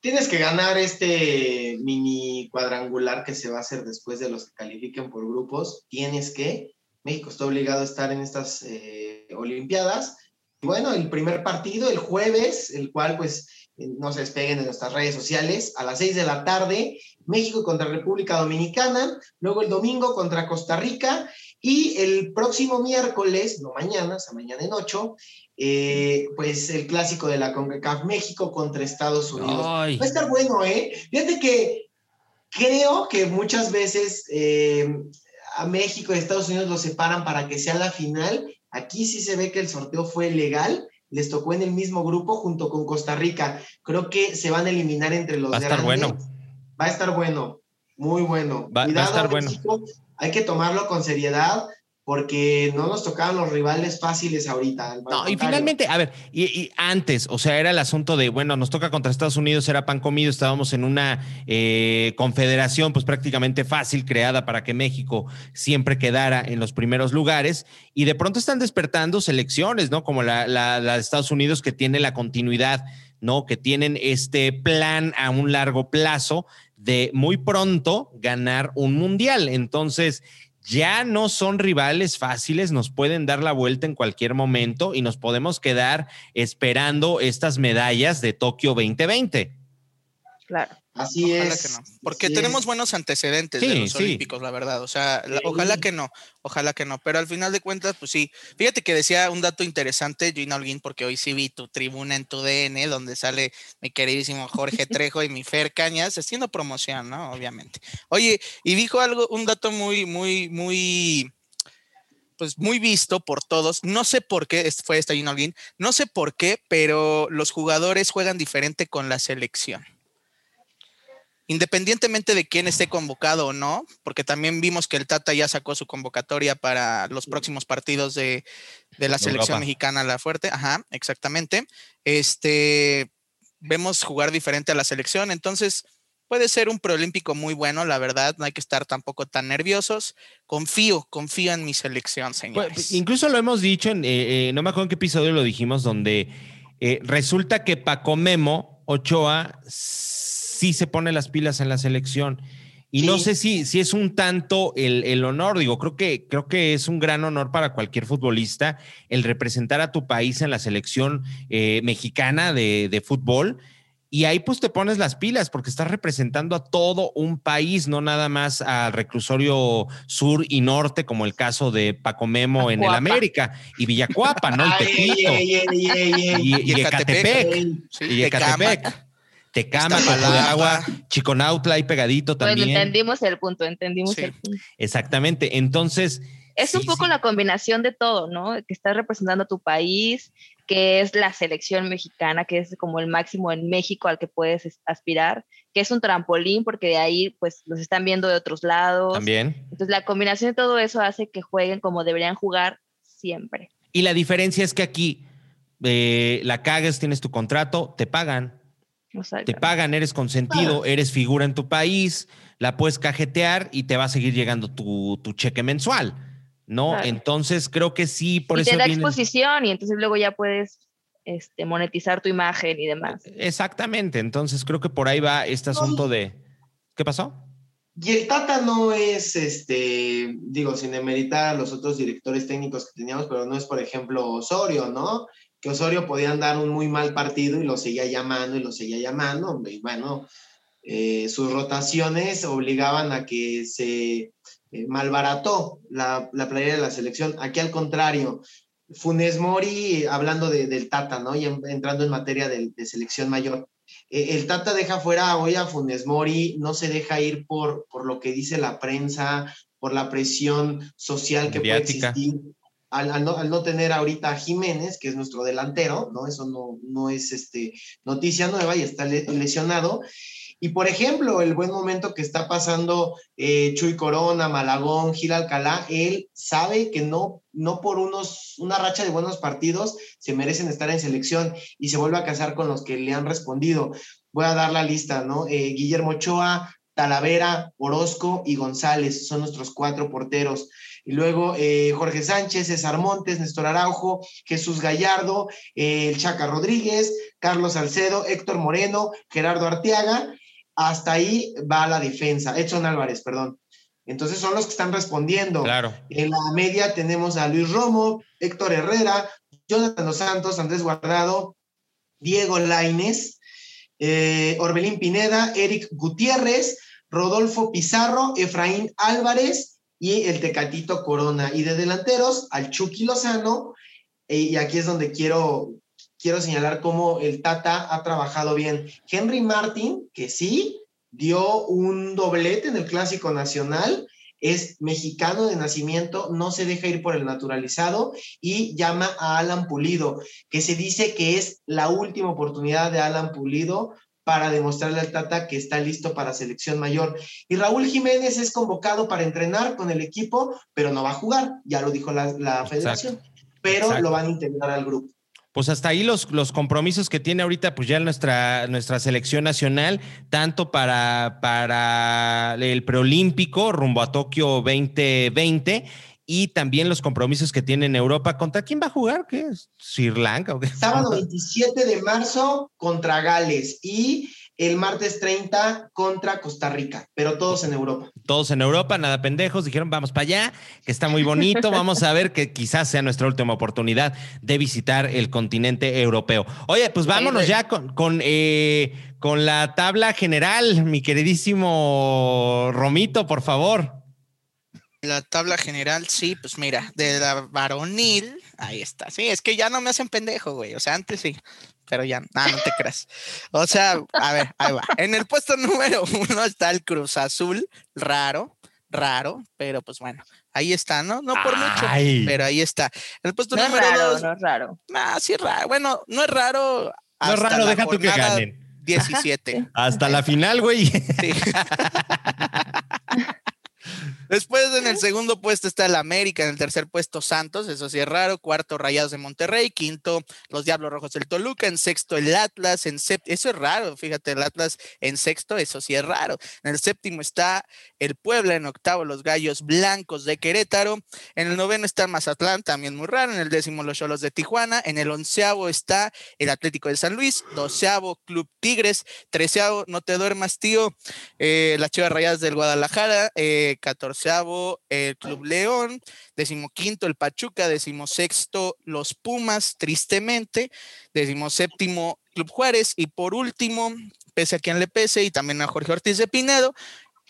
tienes que ganar este mini cuadrangular que se va a hacer después de los que califiquen por grupos. Tienes que. México está obligado a estar en estas eh, Olimpiadas. Y bueno, el primer partido, el jueves, el cual pues no se despeguen de nuestras redes sociales, a las 6 de la tarde, México contra República Dominicana, luego el domingo contra Costa Rica y el próximo miércoles, no mañana, o sea, mañana en 8, eh, pues el clásico de la CONCACAF México contra Estados Unidos. Va a estar bueno, ¿eh? Fíjate que creo que muchas veces eh, a México y Estados Unidos los separan para que sea la final. Aquí sí se ve que el sorteo fue legal. Les tocó en el mismo grupo junto con Costa Rica. Creo que se van a eliminar entre los Va a estar bueno. Va a estar bueno. Muy bueno. Va, a estar bueno. Hay que tomarlo con seriedad porque no nos tocaban los rivales fáciles ahorita. No, y finalmente, a ver, y, antes, o sea, era el asunto de, bueno, nos toca contra Estados Unidos, era pan comido, estábamos en una eh, confederación pues prácticamente fácil creada para que México siempre quedara en los primeros lugares y de pronto están despertando selecciones, ¿no? Como la, la de Estados Unidos que tiene la continuidad, ¿no? Que tienen este plan a un largo plazo de muy pronto ganar un mundial. Entonces, ya no son rivales fáciles, nos pueden dar la vuelta en cualquier momento y nos podemos quedar esperando estas medallas de Tokio 2020. Claro. Así es. porque tenemos buenos antecedentes de los Olímpicos, la verdad. O sea, ojalá que no, ojalá que no. Pero al final de cuentas, pues sí. Fíjate que decía un dato interesante, Gina Holguín, porque hoy sí vi tu tribuna en tu DN, donde sale mi queridísimo Jorge Trejo y mi Fer Cañas, haciendo promoción, ¿no? Obviamente. Oye, y dijo algo, un dato muy, muy, muy pues muy visto por todos. No sé por qué, fue esta Gina Holguín, no sé por qué, pero los jugadores juegan diferente con la selección independientemente de quién esté convocado o no, porque también vimos que el Tata ya sacó su convocatoria para los próximos partidos de, la selección mexicana, la fuerte, ajá, exactamente. Este, vemos jugar diferente a la selección, entonces puede ser un preolímpico muy bueno, la verdad, no hay que estar tampoco tan nerviosos. Confío, confío en mi selección, pues, señores. incluso lo hemos dicho, en, eh, eh, no me acuerdo en qué episodio lo dijimos, donde eh, resulta que Paco Memo Ochoa sí se pone las pilas en la selección. Y no sé si, si es un tanto el, honor, digo, creo que, creo que es un gran honor para cualquier futbolista el representar a tu país en la selección eh, mexicana de, fútbol. Y ahí pues te pones las pilas porque estás representando a todo un país, no nada más al reclusorio sur y norte, como el caso de Paco Memo en el América y Villacuapa, ¿no? Y y, Ecatepec. Y Ecatepec. Tecama, Agua, Chiconautla ahí pegadito también. Bueno, entendimos el punto, entendimos el punto. Exactamente. Entonces. Es un poco la combinación de todo, ¿no? Que estás representando a tu país, que es la selección mexicana, que es como el máximo en México al que puedes aspirar, que es un trampolín porque de ahí pues los están viendo de otros lados. También. Entonces la combinación de todo eso hace que jueguen como deberían jugar siempre. Y la diferencia es que aquí eh, la cagues, tienes tu contrato, te pagan te pagan, eres consentido, eres figura en tu país, la puedes cajetear y te va a seguir llegando tu, cheque mensual, ¿no? Entonces creo que sí, por y eso. Te da exposición y entonces luego ya puedes este, monetizar tu imagen y demás. Exactamente, entonces creo que por ahí va este asunto de. ¿Qué pasó? Y el Tata no es, este, digo, sin demeritar a los otros directores técnicos que teníamos, pero no es, por ejemplo, Osorio, ¿no? Que Osorio podían dar un muy mal partido y lo seguía llamando y lo seguía llamando. Y bueno, eh, sus rotaciones obligaban a que se eh, malbarató la, la playera de la selección. Aquí al contrario, Funes Mori, hablando del Tata, ¿no? Y entrando en materia de, selección mayor. Eh, el Tata deja fuera hoy a Funes Mori, no se deja ir por, por lo que dice la prensa, por la presión social que puede existir al, no, tener ahorita a Jiménez, que es nuestro delantero, ¿no? Eso no, no es este, noticia nueva y está lesionado. Y por ejemplo, el buen momento que está pasando eh, Chuy Corona, Malagón, Gil Alcalá, él sabe que no, no por unos, una racha de buenos partidos se merecen estar en selección y se vuelve a casar con los que le han respondido. Voy a dar la lista, ¿no? Eh, Guillermo Ochoa, Talavera, Orozco y González son nuestros cuatro porteros. Y luego eh, Jorge Sánchez, César Montes, Néstor Araujo, Jesús Gallardo, el Chaca Rodríguez, Carlos Salcedo, Héctor Moreno, Gerardo Arteaga, hasta ahí va la defensa, Edson Álvarez, perdón. Entonces son los que están respondiendo. Claro. En la media tenemos a Luis Romo, Héctor Herrera, Jonathan Dos Santos, Andrés Guardado, Diego Laines, eh, Orbelín Pineda, Eric Gutiérrez, Rodolfo Pizarro, Efraín Álvarez y el Tecatito Corona. Y de delanteros, al Chucky Lozano. Eh, y aquí es donde quiero, quiero señalar cómo el Tata ha trabajado bien. Henry Martin, que sí, dio un doblete en el Clásico Nacional, es mexicano de nacimiento, no se deja ir por el naturalizado y llama a Alan Pulido, que se dice que es la última oportunidad de Alan Pulido para demostrarle al Tata que está listo para selección mayor. Y Raúl Jiménez es convocado para entrenar con el equipo, pero no va a jugar, ya lo dijo la, federación, pero lo van a integrar al grupo. Pues hasta ahí los, los compromisos que tiene ahorita, pues ya nuestra, nuestra selección nacional, tanto para, para el preolímpico rumbo a Tokio 2020 y también los compromisos que tiene en Europa. ¿Contra quién va a jugar? ¿Qué es? ¿Sri Lanka o qué? Sábado 27 de marzo contra Gales y el martes 30 contra Costa Rica, pero todos en Europa. Todos en Europa, nada pendejos, dijeron vamos para allá, que está muy bonito, vamos a ver que quizás sea nuestra última oportunidad de visitar el continente europeo. Oye, pues vámonos ya con, con, eh, con la tabla general, mi queridísimo Romito, por favor. La tabla general, sí, pues mira, de la varonil, ahí está. Sí, es que ya no me hacen pendejo, güey. O sea, antes sí pero ya, no te creas. O sea, a ver, ahí va. En el puesto número uno está el Cruz Azul, raro, raro, pero pues bueno, ahí está, ¿no? No por mucho, pero ahí está. En el puesto no número es raro, dos. No es raro. Ah, sí raro. Bueno, no es raro. No es raro, deja tú que ganen. 17. Hasta la final, güey. Sí. Después en el segundo puesto está el América, en el tercer puesto Santos, eso sí es raro, cuarto Rayados de Monterrey, quinto los Diablos Rojos del Toluca, en sexto el Atlas, en séptimo, eso es raro, fíjate, el Atlas en sexto, eso sí es raro. En el séptimo está el Puebla, en octavo los Gallos Blancos de Querétaro, en el noveno está Mazatlán, también muy raro, en el décimo los Cholos de Tijuana, en el onceavo está el Atlético de San Luis, doceavo Club Tigres, treceavo No Te Duermas Tío, eh, las Chivas Rayadas del Guadalajara, eh, catorceavo el Club León, decimoquinto el Pachuca, decimosexto los Pumas, tristemente, decimoséptimo Club Juárez y por último, pese a quien le pese y también a Jorge Ortiz de Pinedo,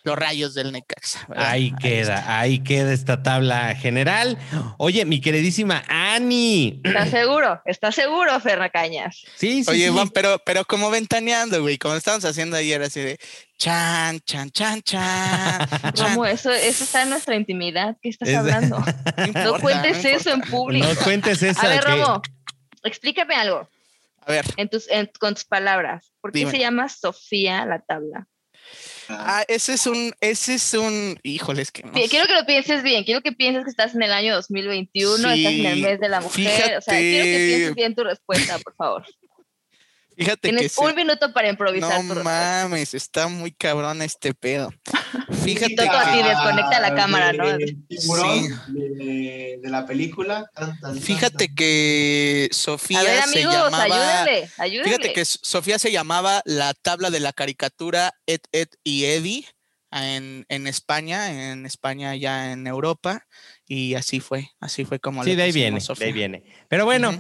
los rayos del Necaxa. Ahí queda, ahí, queda esta tabla general. Oye, mi queridísima Ani. ¿Estás seguro? ¿Estás seguro, Ferra Cañas? Sí, sí. Oye, Juan, pero, pero como ventaneando, güey, como estábamos haciendo ayer, así de chan, chan, chan, chan. ¿Cómo? Eso, eso está en nuestra intimidad. ¿Qué estás hablando? No, cuentes eso en público. No cuentes eso. A ver, Romo, explícame algo. A ver. En tus, con tus palabras. ¿Por qué se llama Sofía la tabla? Ah, ese es un, ese es un, híjoles que no Quiero que lo pienses bien, quiero que pienses que estás en el año 2021, estás en el mes de la mujer, o sea, quiero que pienses bien tu respuesta, por favor. Fíjate Tienes un minuto para improvisar. No mames, está muy cabrón este pedo. Fíjate que a ti desconecta la cámara, ¿no? Tiburón de, la película. Fíjate que Sofía a ver, amigos, se llamaba. Ayúdenle, ayúdenle. Fíjate que Sofía se llamaba la tabla de la caricatura Ed, Ed y Eddie en, en España, en España ya en Europa y así fue, así fue como Sí, de ahí viene, de ahí viene. Pero bueno.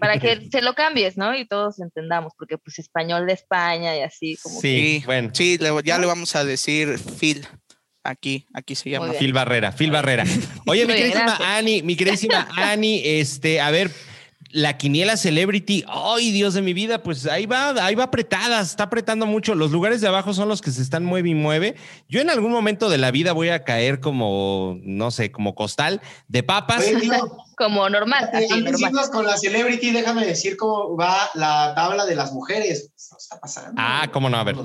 Para que se lo cambies, ¿no? Y todos entendamos, porque pues español de España y así como. Sí, bueno. Sí, ya le vamos a decir Phil. Aquí, aquí se llama. Phil Barrera, Phil Barrera. Oye, mi queridísima Ani, mi queridísima Ani, este, a ver, la quiniela celebrity, ay Dios de mi vida, pues ahí va, ahí va apretada, está apretando mucho. Los lugares de abajo son los que se están mueve y mueve. Yo en algún momento de la vida voy a caer como, no sé, como costal de papas. como normal. Así con la celebrity, déjame decir cómo va la tabla de las mujeres. está pasando. Ah, cómo no, a ver.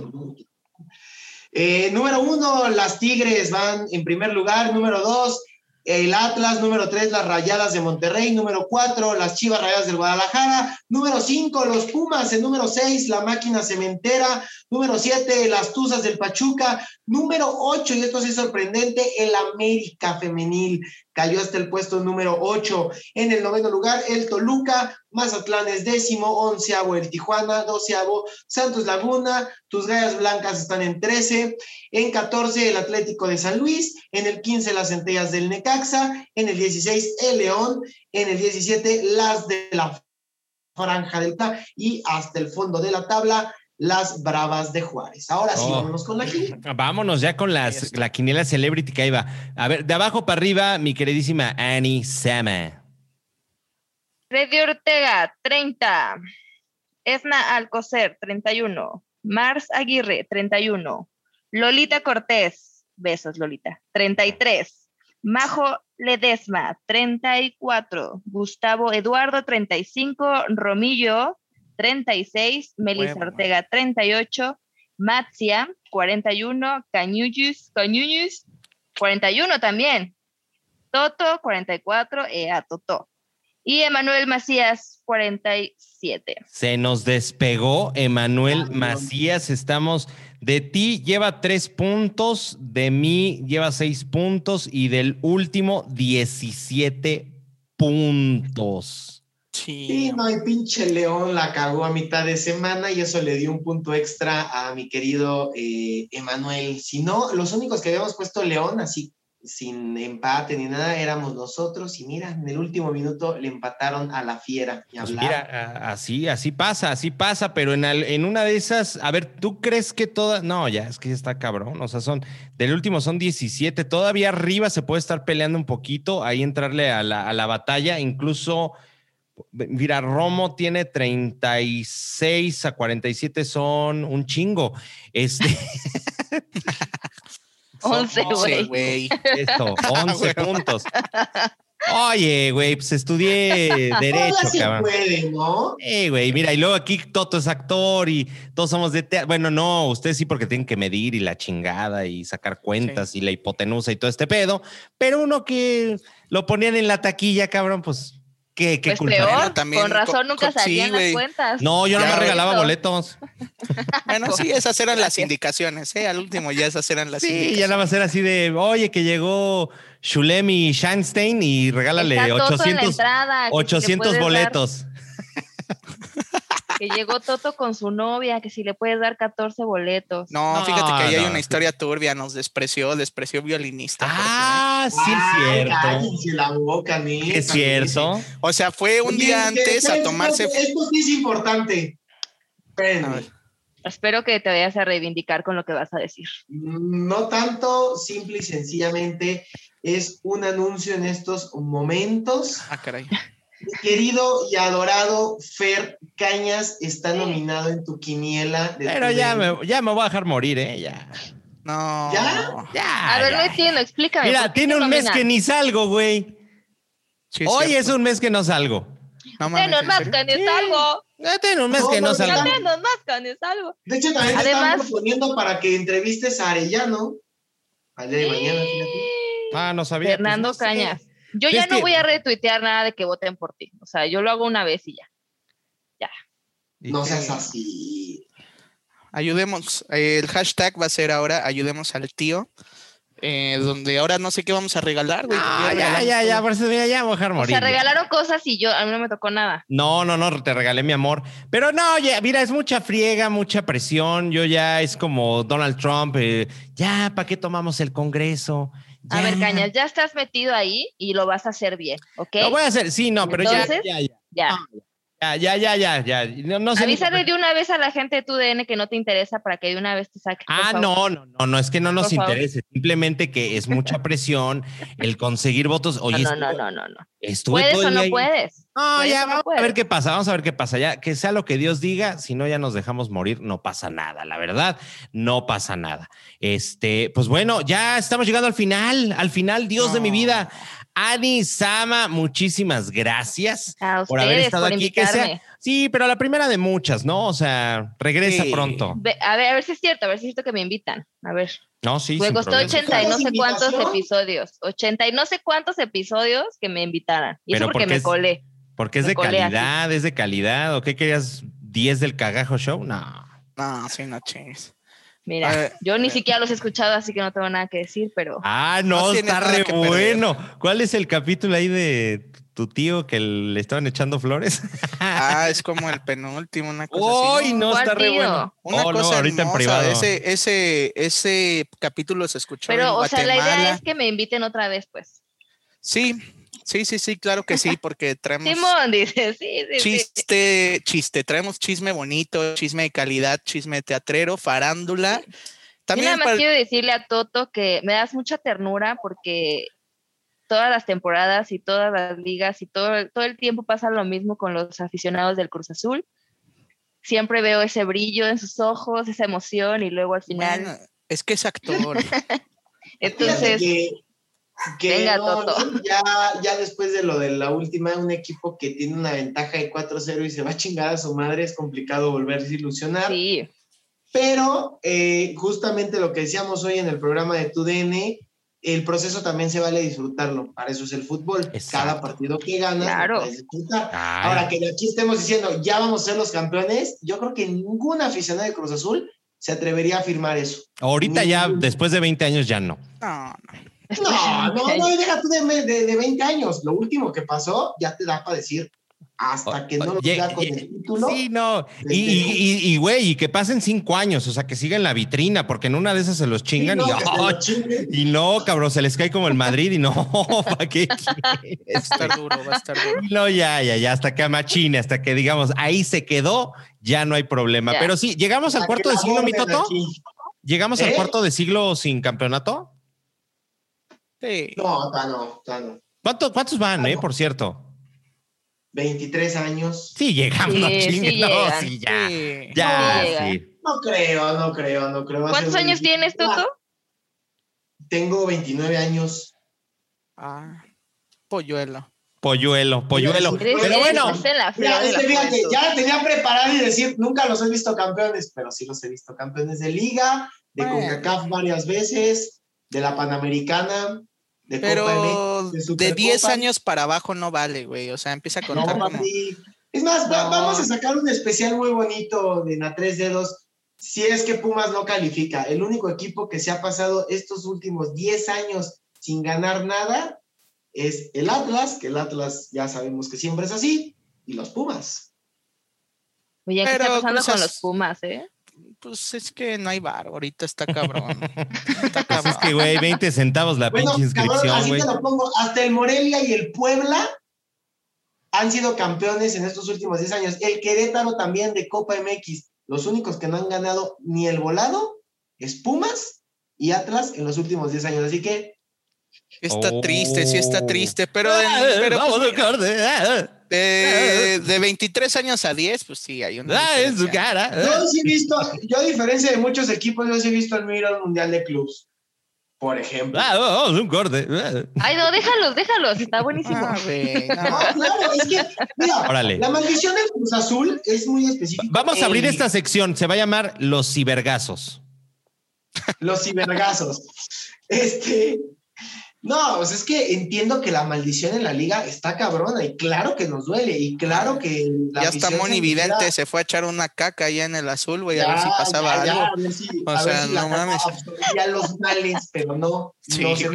Eh, número uno, las Tigres van en primer lugar. Número dos, el Atlas, número 3, las Rayadas de Monterrey, número 4, las Chivas Rayadas del Guadalajara, número 5, los Pumas, el número 6, la Máquina Cementera, número 7, las Tuzas del Pachuca, número 8, y esto sí es sorprendente, el América Femenil cayó hasta el puesto número 8. En el noveno lugar, el Toluca, Mazatlán es décimo, onceavo el Tijuana, doceavo Santos Laguna, tus gallas blancas están en 13, en 14 el Atlético de San Luis, en el 15 las centellas del Necaxa, en el 16 el León, en el 17 las de la Franja del y hasta el fondo de la tabla las Bravas de Juárez. Ahora sí, Oh. vámonos con la quiniela. Vámonos ya con las, la quiniela celebrity que ahí va. A ver, de abajo para arriba, mi queridísima Annie Sama. Freddy Ortega, 30. Esna Alcocer, 31. Mars Aguirre, 31. Lolita Cortés, besos Lolita, 33. Majo Ledesma, 34. Gustavo Eduardo, 35. Romillo, 36. Melissa Huevo. Ortega, 38. Matzia, 41. Cañuyus, Cañuyus, 41 también. Toto, 44. Ea, Toto. Y Emanuel Macías, 47. Se nos despegó Emanuel. Macías. Estamos de ti, lleva tres puntos, de mí lleva seis puntos y del último 17 puntos. Sí. Sí, no, y pinche León la cagó a mitad de semana y eso le dio un punto extra a mi querido eh, Emanuel. Si no, los únicos que habíamos puesto León, así sin empate ni nada, éramos nosotros. Y mira, en el último minuto le empataron a la fiera. Y Pues mira, así, así pasa, así pasa, pero en, al- en una de esas, a ver, ¿tú crees que todas? No, ya, es que ya está cabrón, o sea, son, del último son 17, todavía arriba se puede estar peleando un poquito, ahí entrarle a la, a la batalla, incluso, mira, Romo tiene 36 a 47, son un chingo, este... son 11, Sí, güey. güey. Esto, 11 Huevo. puntos. Oye, güey, pues estudié Derecho, Ahora sí cabrón. puede, ¿no? Eh, güey, mira, y luego aquí Toto es actor y todos somos de teatro. Bueno, no, ustedes sí porque tienen que medir y la chingada y sacar cuentas y la hipotenusa y todo este pedo, pero uno que lo ponían en la taquilla, cabrón, pues, ¿qué, qué Pues culpa? peor, también con razón nunca co- sí, salían las cuentas. No, yo no Ya, me regalaba boletos. Bueno, sí, esas eran las indicaciones, ¿eh? Al último ya esas eran las Sí, ya indicaciones. nada más era así de, oye, que llegó Shulem y Shanstein y regálale Está Toto en la 800, entrada, que si le 800 puedes dar- boletos. Que llegó Toto con su novia, que si le puedes dar 14 boletos. No, No, fíjate que ahí hay no. una historia turbia, nos despreció, despreció violinista. Ah, sí es cierto. la boca, neta, Es cierto. O sea, fue un Oye, día antes a tomarse. Esto sí es importante. Espérenme. Espero que te vayas a reivindicar con lo que vas a decir. No tanto, simple y sencillamente es un anuncio en estos momentos. Ah, caray. Mi querido y adorado Fer Cañas está nominado en tu quiniela. de Pero tu ya me, ya me voy a dejar morir, ¿eh? Ya. No. ¿Ya? Ya. A ver, ya. no entiendo, explícame. Mira, ¿por qué tiene te un mes que ni salgo, güey. Sí, Hoy cierto. es un mes que no salgo. No mames, ¿en más que ni salgo. Ya tiene un mes No, que no no, salgo. ya. Menos más que ni salgo. De hecho, también te Además- están proponiendo para que entrevistes a Arellano al día de mañana. fíjate. Ah, no sabía. Fernando pues. Cañas. Yo Es ya no que- voy a retuitear nada de que voten por ti. O sea, yo lo hago una vez y ya. ¿Y No seas así. Ayudemos. eh, el hashtag va a ser ahora ayudemos al tío. eh, donde ahora no sé qué vamos a regalar, güey. Ah, porque ya, ya, ya, por eso ya me voy a dejar O morir. sea, ya. regalaron cosas y yo, a mí no me tocó nada. No, no, no, te regalé mi amor. Pero no, ya, mira, es mucha friega, mucha presión. Yo ya es como Donald Trump. eh, ya, ¿para qué tomamos el Congreso? A ver, Cañas, ya estás metido ahí y lo vas a hacer bien, ¿ok? Lo voy a hacer, sí, no, pero Entonces, ya, ya, ya. ya, ya, ya, ya, ya, ya. No, no sé ni- Avísale de una vez a la gente de tu DN que no te interesa para que de una vez te saque. Ah, no, no, no, no, es que no nos Por favor. interese, simplemente que es mucha presión el conseguir votos. No, Oye, no, no, estuve- no, no, no. estuve ¿Puedes todo o no ahí. puedes? No, Puedes ya no vamos a ver qué pasa, vamos a ver qué pasa. Ya que sea lo que Dios diga, si no ya nos dejamos morir, no pasa nada, la verdad, no pasa nada. Este, pues bueno, ya estamos llegando al final, al final, Dios de mi vida. Ani Sama, muchísimas gracias A por haber estado por aquí. Que sea- invitarme. sí, pero la primera de muchas, ¿no? O sea, regresa Sí. pronto. A ver, a ver si es cierto, a ver si es cierto que me invitan. A ver. No, sí. Me costó problema. 80 y no sé cuántos episodios. 80 y no sé cuántos episodios que me invitaran. Y Pero eso porque porque me colé. Porque es Me de así. calidad, es de calidad. ¿O qué querías? ¿10 del cagajo show? No. No, sí, no chingues. Mira, ver, yo ni siquiera los he escuchado, así que no tengo nada que decir, pero Ah, no, No está re bueno. ¿Cuál es el capítulo ahí de tu tío que le estaban echando flores? Ah, es como el penúltimo, una cosa así. ¡Uy, no, ¿Cuál está re tío? bueno! Una Oh, no, cosa ahorita en privado. Ese, ese, ese capítulo se escuchó en pero o sea, la idea es que me inviten otra vez, pues. Sí, sí, sí, sí, claro que sí, porque traemos Simón dice, sí, sí, sí. chiste, chiste, traemos chisme bonito, chisme de calidad, chisme teatrero, farándula. Yo También nada más para- quiero decirle a Toto que me das mucha ternura porque todas las temporadas y todas las ligas y todo, todo el tiempo pasa lo mismo con los aficionados del Cruz Azul. Siempre veo ese brillo en sus ojos, esa emoción y luego al final. Bueno, es que es actor. Fíjate entonces, que, Venga, no, Toto. ya, ya después de lo de la última, un equipo que tiene una ventaja de 4-0 y se va a chingar a su madre, es complicado volverse a ilusionar. sí, Pero eh, justamente lo que decíamos hoy en el programa de TUDN, el proceso también se vale disfrutarlo. Para eso es el fútbol. Exacto. Cada partido que ganas, Claro. disfrutar. Ay, Ahora que de aquí estemos diciendo, ya vamos a ser los campeones, yo creo que ningún aficionado de Cruz Azul se atrevería a afirmar eso. ahorita ya, después de 20 años, ya no. No, no. No, no, no, deja tú de, de, de 20 años. Lo último que pasó ya te da para decir hasta que no lo Oye, diga con el título. Sí, no. Y, y, luego. y, y, güey, y que pasen cinco años, o sea, que siga en la vitrina, porque en una de esas se los chingan Sí, no, y, y no, cabrón, se les cae como el Madrid y no, ¿para qué? Va a estar duro, va a estar duro. No, ya, ya, ya, hasta que machine, hasta que digamos, ahí se quedó, ya no hay problema. Pero sí, llegamos al cuarto de siglo, mi Toto. aquí. Llegamos al ¿Eh? cuarto de siglo sin campeonato. Sí. No, ta no, ta no. ¿Cuánto- ¿Cuántos van, eh, por cierto? 23 años. Sí, llegamos, no Sí, no, llegan. sí, ya. Sí. Ya, sí. No creo, no creo, no creo. ¿cuántos años difícil. tienes, Toto? Tengo 29 años. Ah, polluelo. Polluelo, polluelo. Pero eres- bueno, Mira, es que fíjate, ya la tenía preparada y decir, nunca los he visto campeones, pero sí los he visto campeones de liga, de Bueno. CONCACAF varias veces, de la Panamericana, de Pero de de Supercopa. 10 años para abajo no vale, güey. O sea, empieza a No, contar como. papi. Es más, va- No. vamos a sacar un especial muy bonito de Na Tres Dedos. Si es que Pumas no califica, el único equipo que se ha pasado estos últimos 10 años sin ganar nada es el Atlas, que el Atlas ya sabemos que siempre es así, y los Pumas. Oye, ¿qué Pero está pasando con los Pumas, eh? Pues es que no hay bar, ahorita está cabrón. Está pues cabrón. es que, güey, 20 centavos la Bueno, pinche cabrón, inscripción, así güey. te lo pongo. Hasta el Morelia y el Puebla han sido campeones en estos últimos 10 años. El Querétaro también de Copa MX. Los únicos que no han ganado ni el volado es Pumas y Atlas en los últimos 10 años. Así que Está Oh. triste, sí está triste, pero, de, Ah, pero vamos pues, a corte, ah, de, de 23 años a 10, pues sí, hay una. ah, en su cara. yo sí he visto, yo a diferencia de muchos equipos, yo sí he visto el Miro Mundial de Clubs, por ejemplo. Ah, vamos, un corte. Ay, no, déjalos, déjalos, está buenísimo. Ah, no. No, claro, es que, mira, Órale. la maldición del Cruz Azul es muy específica. Vamos a abrir esta sección, se va a llamar Los Cibergazos. los cibergazos. Este, no, pues es que entiendo que la maldición en la liga está cabrona y claro que nos duele y claro que la Ya está Moni se Vidente, se fue a echar una caca allá en el azul, güey, a Ya, ver si pasaba ya, ya, algo. a ver si, O a ver sea, si no mames. absorbía los males, pero no, Sí, no se.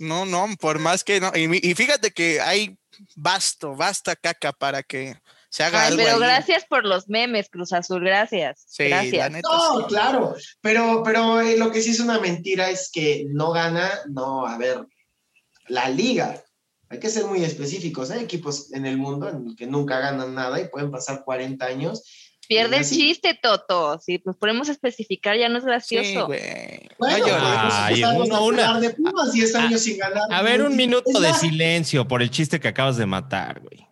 No, no, por más que no. Y, fíjate que hay basto, basta caca para que se haga Ay, algo. pero ahí. gracias por los memes, Cruz Azul, gracias. Sí, la gracias. neta. No, claro, pero, pero eh, lo que sí es una mentira es que no gana, no, a ver, la liga. Hay que ser muy específicos. Hay equipos en el mundo en el que nunca ganan nada y pueden pasar 40 años. Pierde el chiste, Toto. Si nos ponemos a especificar, ya no es gracioso. Bueno, pues, Ay, una- a una- hablar de Pumas 10 años sin ganar. A ver, un minuto de silencio por el chiste que acabas de matar, güey.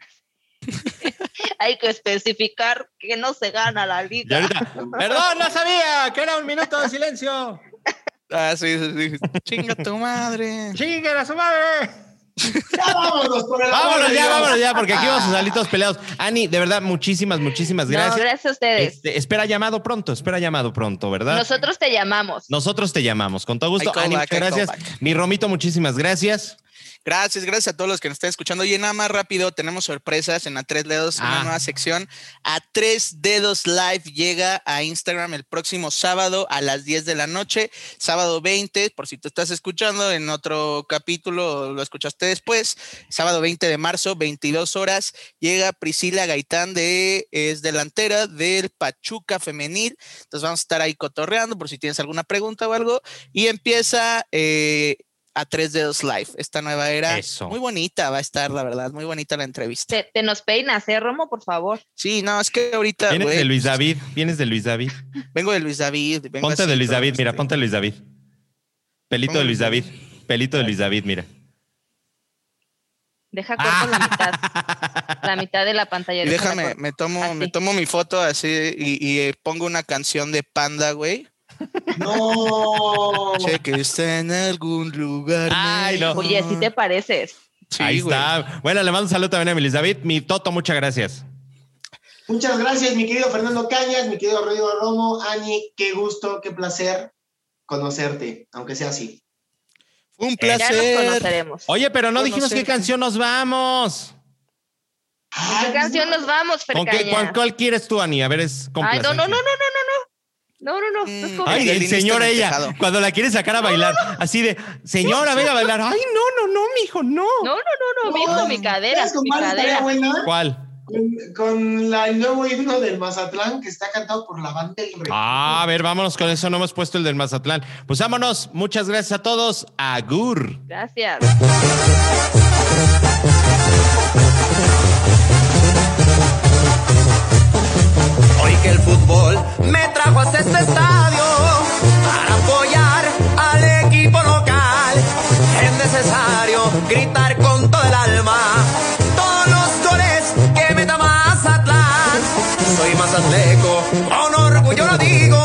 Hay que especificar que no se gana la liga. ahorita, perdón, no sabía que era un minuto de silencio. Ah, sí, sí, sí. Chinga tu madre. ¡Chinguen a su madre! Ya vámonos, por el Vámonos, ya, vámonos. ya, porque aquí vamos a salir todos peleados. Ani, de verdad, muchísimas, muchísimas gracias. No, gracias a ustedes. Este, espera llamado pronto, espera llamado pronto, ¿verdad? Nosotros te llamamos. Nosotros te llamamos, con todo gusto. Ani, muchas gracias. Mi Romito, muchísimas gracias. Gracias, gracias a todos los que nos están escuchando. Y nada más rápido, tenemos sorpresas en A Tres Dedos, Ah. una nueva sección. A Tres Dedos Live llega a Instagram el próximo sábado a las 10 de la noche, sábado 20, por si tú estás escuchando en otro capítulo, lo escuchaste después, sábado 20 de marzo, 22 horas, llega Priscila Gaitán, de, es delantera del Pachuca Femenil. Entonces vamos a estar ahí cotorreando por si tienes alguna pregunta o algo. Y empieza... eh, a tres dedos live, esta nueva era. Eso. Muy bonita va a estar, la verdad, muy bonita la entrevista. Te, te nos peinas, ¿eh, Romo? Por favor. Sí, no, es que ahorita Vienes de Luis David, vienes de Luis David. vengo de Luis David. vengo Ponte así de Luis David, mira, este, ponte de Luis David. Pelito de Luis David. Pelito de Luis David, mira. Deja corto la mitad. La mitad de la pantalla. Y déjame, me tomo, me tomo mi foto así y, y, pongo una canción de Panda, güey. No. Che, que está en algún lugar. Ay, no. Oye, si te pareces. Sí, Ahí güey. está. Bueno, le mando un saludo también a mi Luis David. Mi Toto, muchas gracias. Muchas gracias, mi querido Fernando Cañas, mi querido Rodrigo Romo. Ani, qué gusto, qué placer conocerte, aunque sea así. Fue un Ya nos placer. conoceremos. Oye, pero no dijimos qué canción nos vamos. ¿Con qué canción nos vamos, ¿Con qué, Fercaña? cuál, cuál quieres tú, Ani? A ver, es Ay, no, no, no, no, no, no, no. No, es Mm. Ay, el señor el ella, cuando la quiere sacar a bailar, así de, señora, venga a bailar. Ay, no, no, no, mijo, no. No, no, no, no, mijo, mi cadera, ¿Sabes con mi cadera. buena? ¿Cuál? Con, con la, el nuevo himno del Mazatlán que está cantado por la banda del Rey. Ah, a ver, vámonos con eso. No hemos puesto el del Mazatlán. Pues vámonos. Muchas gracias a todos. Agur. Gracias. Me trajo hasta este estadio para apoyar al equipo local. Es necesario gritar con todo el alma todos los goles que meta Mazatlán. Soy mazatleco, con orgullo lo digo.